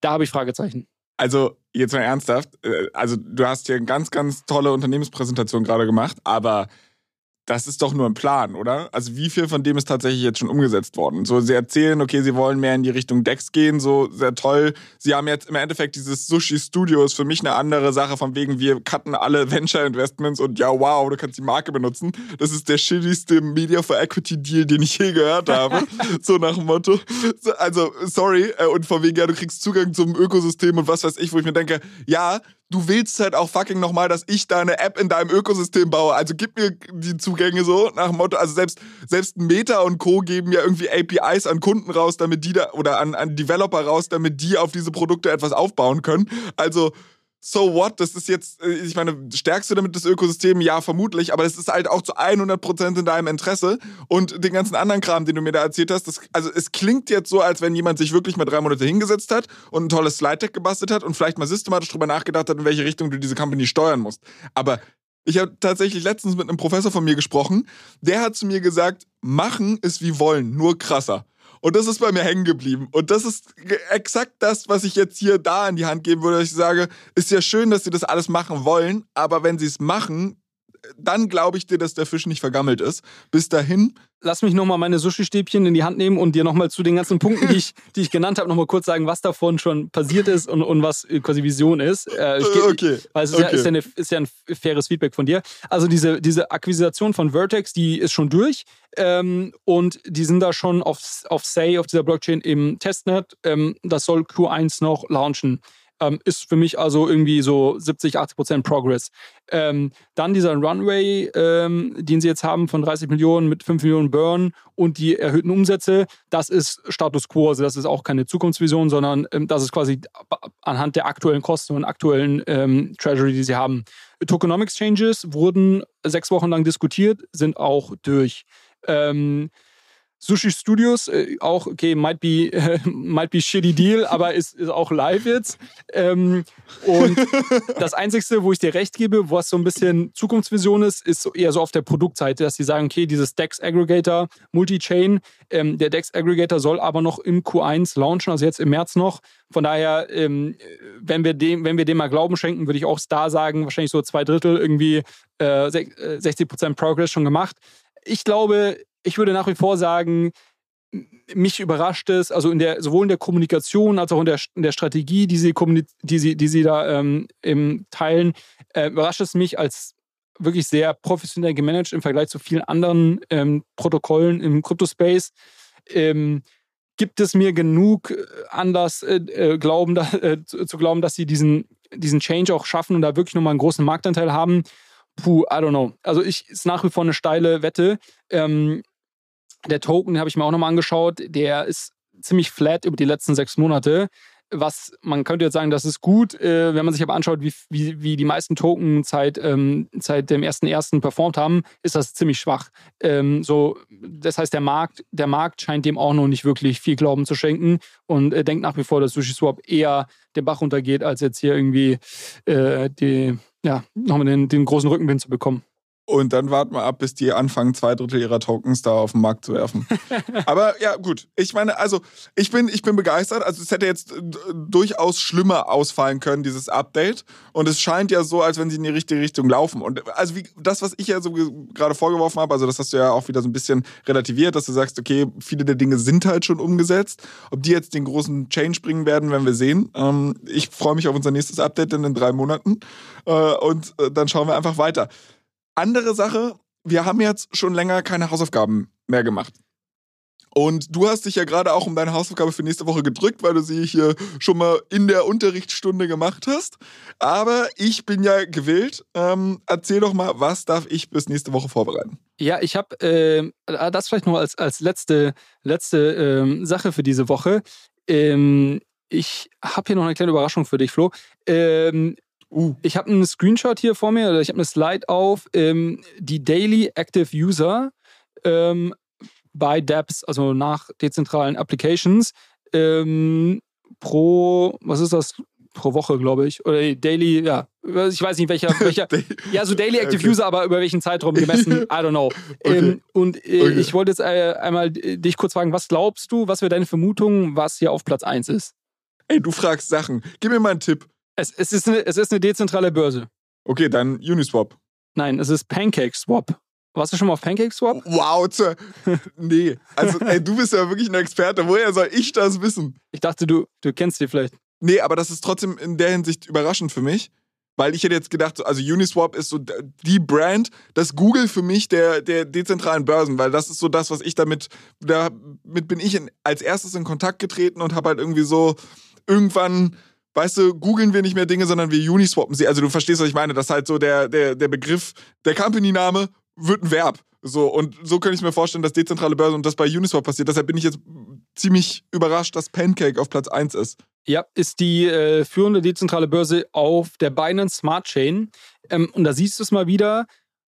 Da habe ich Fragezeichen. Also, jetzt mal ernsthaft. Äh, also, du hast hier eine ganz, ganz tolle Unternehmenspräsentation gerade gemacht, aber das ist doch nur ein Plan, oder? Also wie viel von dem ist tatsächlich jetzt schon umgesetzt worden? So, sie erzählen, okay, sie wollen mehr in die Richtung Dex gehen, so sehr toll. Sie haben jetzt im Endeffekt dieses Sushi Studio ist für mich eine andere Sache, von wegen wir cutten alle <laughs> Venture Investments und ja, wow, du kannst die Marke benutzen. Das ist der shittigste Media for Equity Deal, den ich je gehört habe. <laughs> so nach dem Motto. Also, sorry, äh, und von wegen, ja, du kriegst Zugang zum Ökosystem und was weiß ich, wo ich mir denke, ja, du willst halt auch fucking nochmal, dass ich da eine App in deinem Ökosystem baue. Also gib mir die Zugänge so nach dem Motto, also selbst, selbst Meta und Co. geben ja irgendwie APIs an Kunden raus, damit die da, oder an, an Developer raus, damit die auf diese Produkte etwas aufbauen können. Also, so what? Das ist jetzt, äh, ich meine, stärkst du damit das Ökosystem? Ja, vermutlich, aber das ist halt auch zu 100% in deinem Interesse. Und den ganzen anderen Kram, den du mir da erzählt hast, das, also es klingt jetzt so, als wenn jemand sich wirklich mal drei Monate hingesetzt hat und ein tolles Slide-Deck gebastelt hat und vielleicht mal systematisch drüber nachgedacht hat, in welche Richtung du diese Company steuern musst. Aber ich habe tatsächlich letztens mit einem Professor von mir gesprochen, der hat zu mir gesagt, machen ist wie wollen, nur krasser. Und das ist bei mir hängen geblieben. Und das ist exakt das, was ich jetzt hier da in die Hand geben würde. Ich sage, ist ja schön, dass sie das alles machen wollen, aber wenn sie es machen, dann glaube ich dir, dass der Fisch nicht vergammelt ist. Bis dahin lass mich nochmal meine Sushi-Stäbchen in die Hand nehmen und dir nochmal zu den ganzen Punkten, die ich, <laughs> die ich genannt habe, nochmal kurz sagen, was davon schon passiert ist und, und was quasi Vision ist. Äh, geb, okay. Weil es ist, okay. ja, ist, ja eine, ist, ja, ein faires Feedback von dir. Also diese, diese Akquisition von Vertex, die ist schon durch ähm, und die sind da schon auf, auf Say, auf dieser Blockchain im Testnet. Ähm, das soll Q1 noch launchen. Ähm, ist für mich also irgendwie so 70, 80 Prozent Progress. Ähm, dann dieser Runway, ähm, den sie jetzt haben von 30 Millionen mit 5 Millionen Burn und die erhöhten Umsätze, das ist Status quo. Also das ist auch keine Zukunftsvision, sondern ähm, das ist quasi anhand der aktuellen Kosten und aktuellen ähm, Treasury, die sie haben. Tokenomics Changes wurden sechs Wochen lang diskutiert, sind auch durch. Ähm, Sushi Studios, äh, auch, okay, might be, äh, <laughs> might be shitty deal, <laughs> aber ist, ist auch live jetzt. Ähm, und <laughs> das Einzige, wo ich dir recht gebe, was so ein bisschen Zukunftsvision ist, ist eher so auf der Produktseite, dass sie sagen, okay, dieses DEX Aggregator, Multi-Chain, ähm, der DEX Aggregator soll aber noch im Q1 launchen, also jetzt im März noch. Von daher, ähm, wenn, wir dem, wenn wir dem mal Glauben schenken, würde ich auch da sagen, wahrscheinlich so zwei Drittel irgendwie äh, 60% Progress schon gemacht. Ich glaube, ich würde nach wie vor sagen, mich überrascht es, also in der, sowohl in der Kommunikation als auch in der, in der Strategie, die sie, die sie, die sie da ähm, teilen, äh, überrascht es mich als wirklich sehr professionell gemanagt im Vergleich zu vielen anderen ähm, Protokollen im Kryptospace. Ähm, gibt es mir genug äh, Anlass äh, äh, glauben, da, äh, zu, zu, glauben, dass sie diesen, diesen Change auch schaffen und da wirklich nochmal einen großen Marktanteil haben? Puh, I don't know. Also ich ist nach wie vor eine steile Wette. Ähm, der Token habe ich mir auch nochmal angeschaut. Der ist ziemlich flat über die letzten sechs Monate. Was man könnte jetzt sagen, das ist gut. Äh, wenn man sich aber anschaut, wie, wie, wie die meisten Token seit, ähm, seit dem 1.1. performt haben, ist das ziemlich schwach. Ähm, so, das heißt, der Markt, der Markt scheint dem auch noch nicht wirklich viel Glauben zu schenken und äh, denkt nach wie vor, dass SushiSwap eher den Bach runtergeht, als jetzt hier irgendwie äh, die, ja, nochmal den, den großen Rückenwind zu bekommen. Und dann warten wir ab, bis die anfangen, zwei Drittel ihrer Tokens da auf den Markt zu werfen. <laughs> Aber ja, gut. Ich meine, also ich bin, ich bin begeistert. Also es hätte jetzt durchaus schlimmer ausfallen können, dieses Update. Und es scheint ja so, als wenn sie in die richtige Richtung laufen. Und also wie das, was ich ja so gerade vorgeworfen habe, also das hast du ja auch wieder so ein bisschen relativiert, dass du sagst, okay, viele der Dinge sind halt schon umgesetzt. Ob die jetzt den großen Change bringen werden, werden wir sehen. Ähm, ich freue mich auf unser nächstes Update in drei Monaten. Äh, und äh, dann schauen wir einfach weiter. Andere Sache, wir haben jetzt schon länger keine Hausaufgaben mehr gemacht. Und du hast dich ja gerade auch um deine Hausaufgabe für nächste Woche gedrückt, weil du sie hier schon mal in der Unterrichtsstunde gemacht hast. Aber ich bin ja gewillt. Ähm, erzähl doch mal, was darf ich bis nächste Woche vorbereiten? Ja, ich habe äh, das vielleicht noch als, als letzte, letzte ähm, Sache für diese Woche. Ähm, ich habe hier noch eine kleine Überraschung für dich, Flo. Ähm, Uh. Ich habe einen Screenshot hier vor mir, oder ich habe eine Slide auf, ähm, die Daily Active User ähm, bei dApps, also nach dezentralen Applications, ähm, pro, was ist das? Pro Woche, glaube ich. Oder Daily, ja. Ich weiß nicht, welcher. <laughs> welcher ja, so Daily Active okay. User, aber über welchen Zeitraum gemessen, <laughs> I don't know. Okay. Ähm, und äh, okay. ich wollte jetzt äh, einmal dich kurz fragen, was glaubst du, was wäre deine Vermutung, was hier auf Platz 1 ist? Ey, du fragst Sachen. Gib mir mal einen Tipp. Es, es, ist eine, es ist eine dezentrale Börse. Okay, dann Uniswap. Nein, es ist PancakeSwap. Warst du schon mal auf PancakeSwap? Wow, tja. <laughs> nee. Also, ey, du bist ja wirklich ein Experte. Woher soll ich das wissen? Ich dachte, du, du kennst die vielleicht. Nee, aber das ist trotzdem in der Hinsicht überraschend für mich. Weil ich hätte jetzt gedacht, also Uniswap ist so die Brand, das Google für mich der, der dezentralen Börsen, weil das ist so das, was ich damit, damit bin ich in, als erstes in Kontakt getreten und habe halt irgendwie so irgendwann weißt du, googeln wir nicht mehr Dinge, sondern wir Uniswappen sie. Also du verstehst, was ich meine. Das ist halt so der, der, der Begriff, der Company-Name wird ein Verb. So, und so könnte ich mir vorstellen, dass dezentrale Börsen und das bei Uniswap passiert. Deshalb bin ich jetzt ziemlich überrascht, dass Pancake auf Platz 1 ist. Ja, ist die äh, führende dezentrale Börse auf der Binance Smart Chain. Ähm, und da siehst du es mal wieder,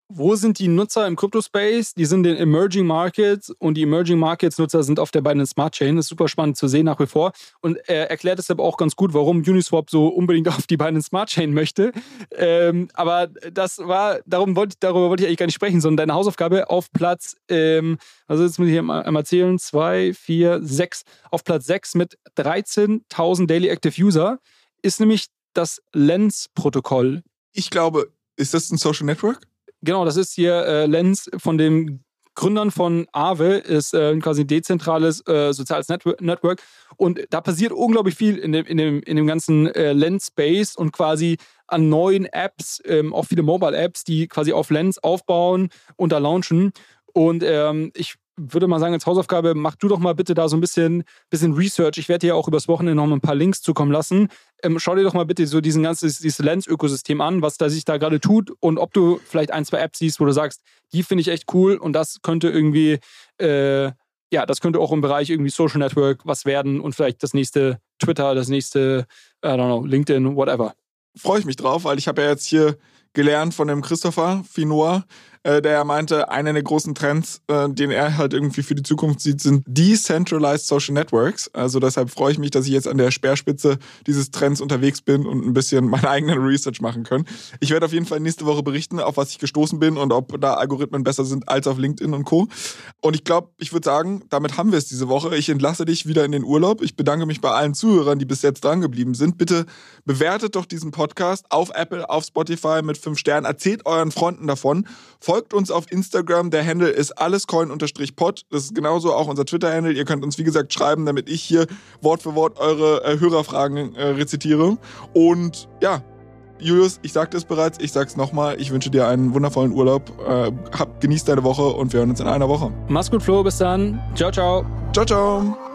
wo sind die Nutzer im Crypto-Space? Die sind in Emerging Markets und die Emerging Markets-Nutzer sind auf der Binance Smart Chain. Das ist super spannend zu sehen nach wie vor. Und er erklärt deshalb auch ganz gut, warum Uniswap so unbedingt <laughs> auf die Binance Smart Chain möchte. Ähm, aber das war, darum wollte, darüber wollte ich eigentlich gar nicht sprechen, sondern deine Hausaufgabe auf Platz, ähm, also jetzt muss ich hier einmal zählen, zwei, vier, sechs, auf Platz sechs mit 13.000 Daily Active User ist nämlich das Lens-Protokoll. Ich glaube, ist das ein Social Network? Genau, das ist hier äh, Lenz von den Gründern von Aave, ist äh, quasi ein dezentrales äh, soziales Network. Und da passiert unglaublich viel in dem, in dem, in dem ganzen äh, Lens-Space und quasi an neuen Apps, ähm, auch viele Mobile-Apps, die quasi auf Lens aufbauen und da launchen. Und ähm, ich würde mal sagen, als Hausaufgabe, mach du doch mal bitte da so ein bisschen, bisschen Research. Ich werde dir auch übers Wochenende noch ein paar Links zukommen lassen. Ähm, schau dir doch mal bitte so diesen ganzen, dieses Lens-Ökosystem an, was da sich da gerade tut und ob du vielleicht ein, zwei Apps siehst, wo du sagst, die finde ich echt cool und das könnte irgendwie, äh, ja, das könnte auch im Bereich irgendwie Social Network was werden und vielleicht das nächste Twitter, das nächste, I don't know, LinkedIn, whatever. Freue ich mich drauf, weil ich habe ja jetzt hier gelernt von dem Christopher Finoa, äh, der meinte, einer der großen Trends, äh, den er halt irgendwie für die Zukunft sieht, sind Decentralized Social Networks. Also deshalb freue ich mich, dass ich jetzt an der Speerspitze dieses Trends unterwegs bin und ein bisschen meine eigenen Research machen kann. Ich werde auf jeden Fall nächste Woche berichten, auf was ich gestoßen bin und ob da Algorithmen besser sind als auf LinkedIn und Co. Und ich glaube, ich würde sagen, damit haben wir es diese Woche. Ich entlasse dich wieder in den Urlaub. Ich bedanke mich bei allen Zuhörern, die bis jetzt dran geblieben sind. Bitte bewertet doch diesen Podcast auf Apple, auf Spotify mit fünf Sternen. Erzählt euren Freunden davon. Folgt uns auf Instagram. Der Handle ist allescoin-pod. Das ist genauso auch unser Twitter-Handle. Ihr könnt uns, wie gesagt, schreiben, damit ich hier Wort für Wort eure äh, Hörerfragen äh, rezitiere. Und ja, Julius, ich sagte es bereits, ich sag's nochmal. Ich wünsche dir einen wundervollen Urlaub. Äh, hab, genieß deine Woche und wir hören uns in einer Woche. Mach's gut, Flo. Bis dann. Ciao, ciao. Ciao, ciao.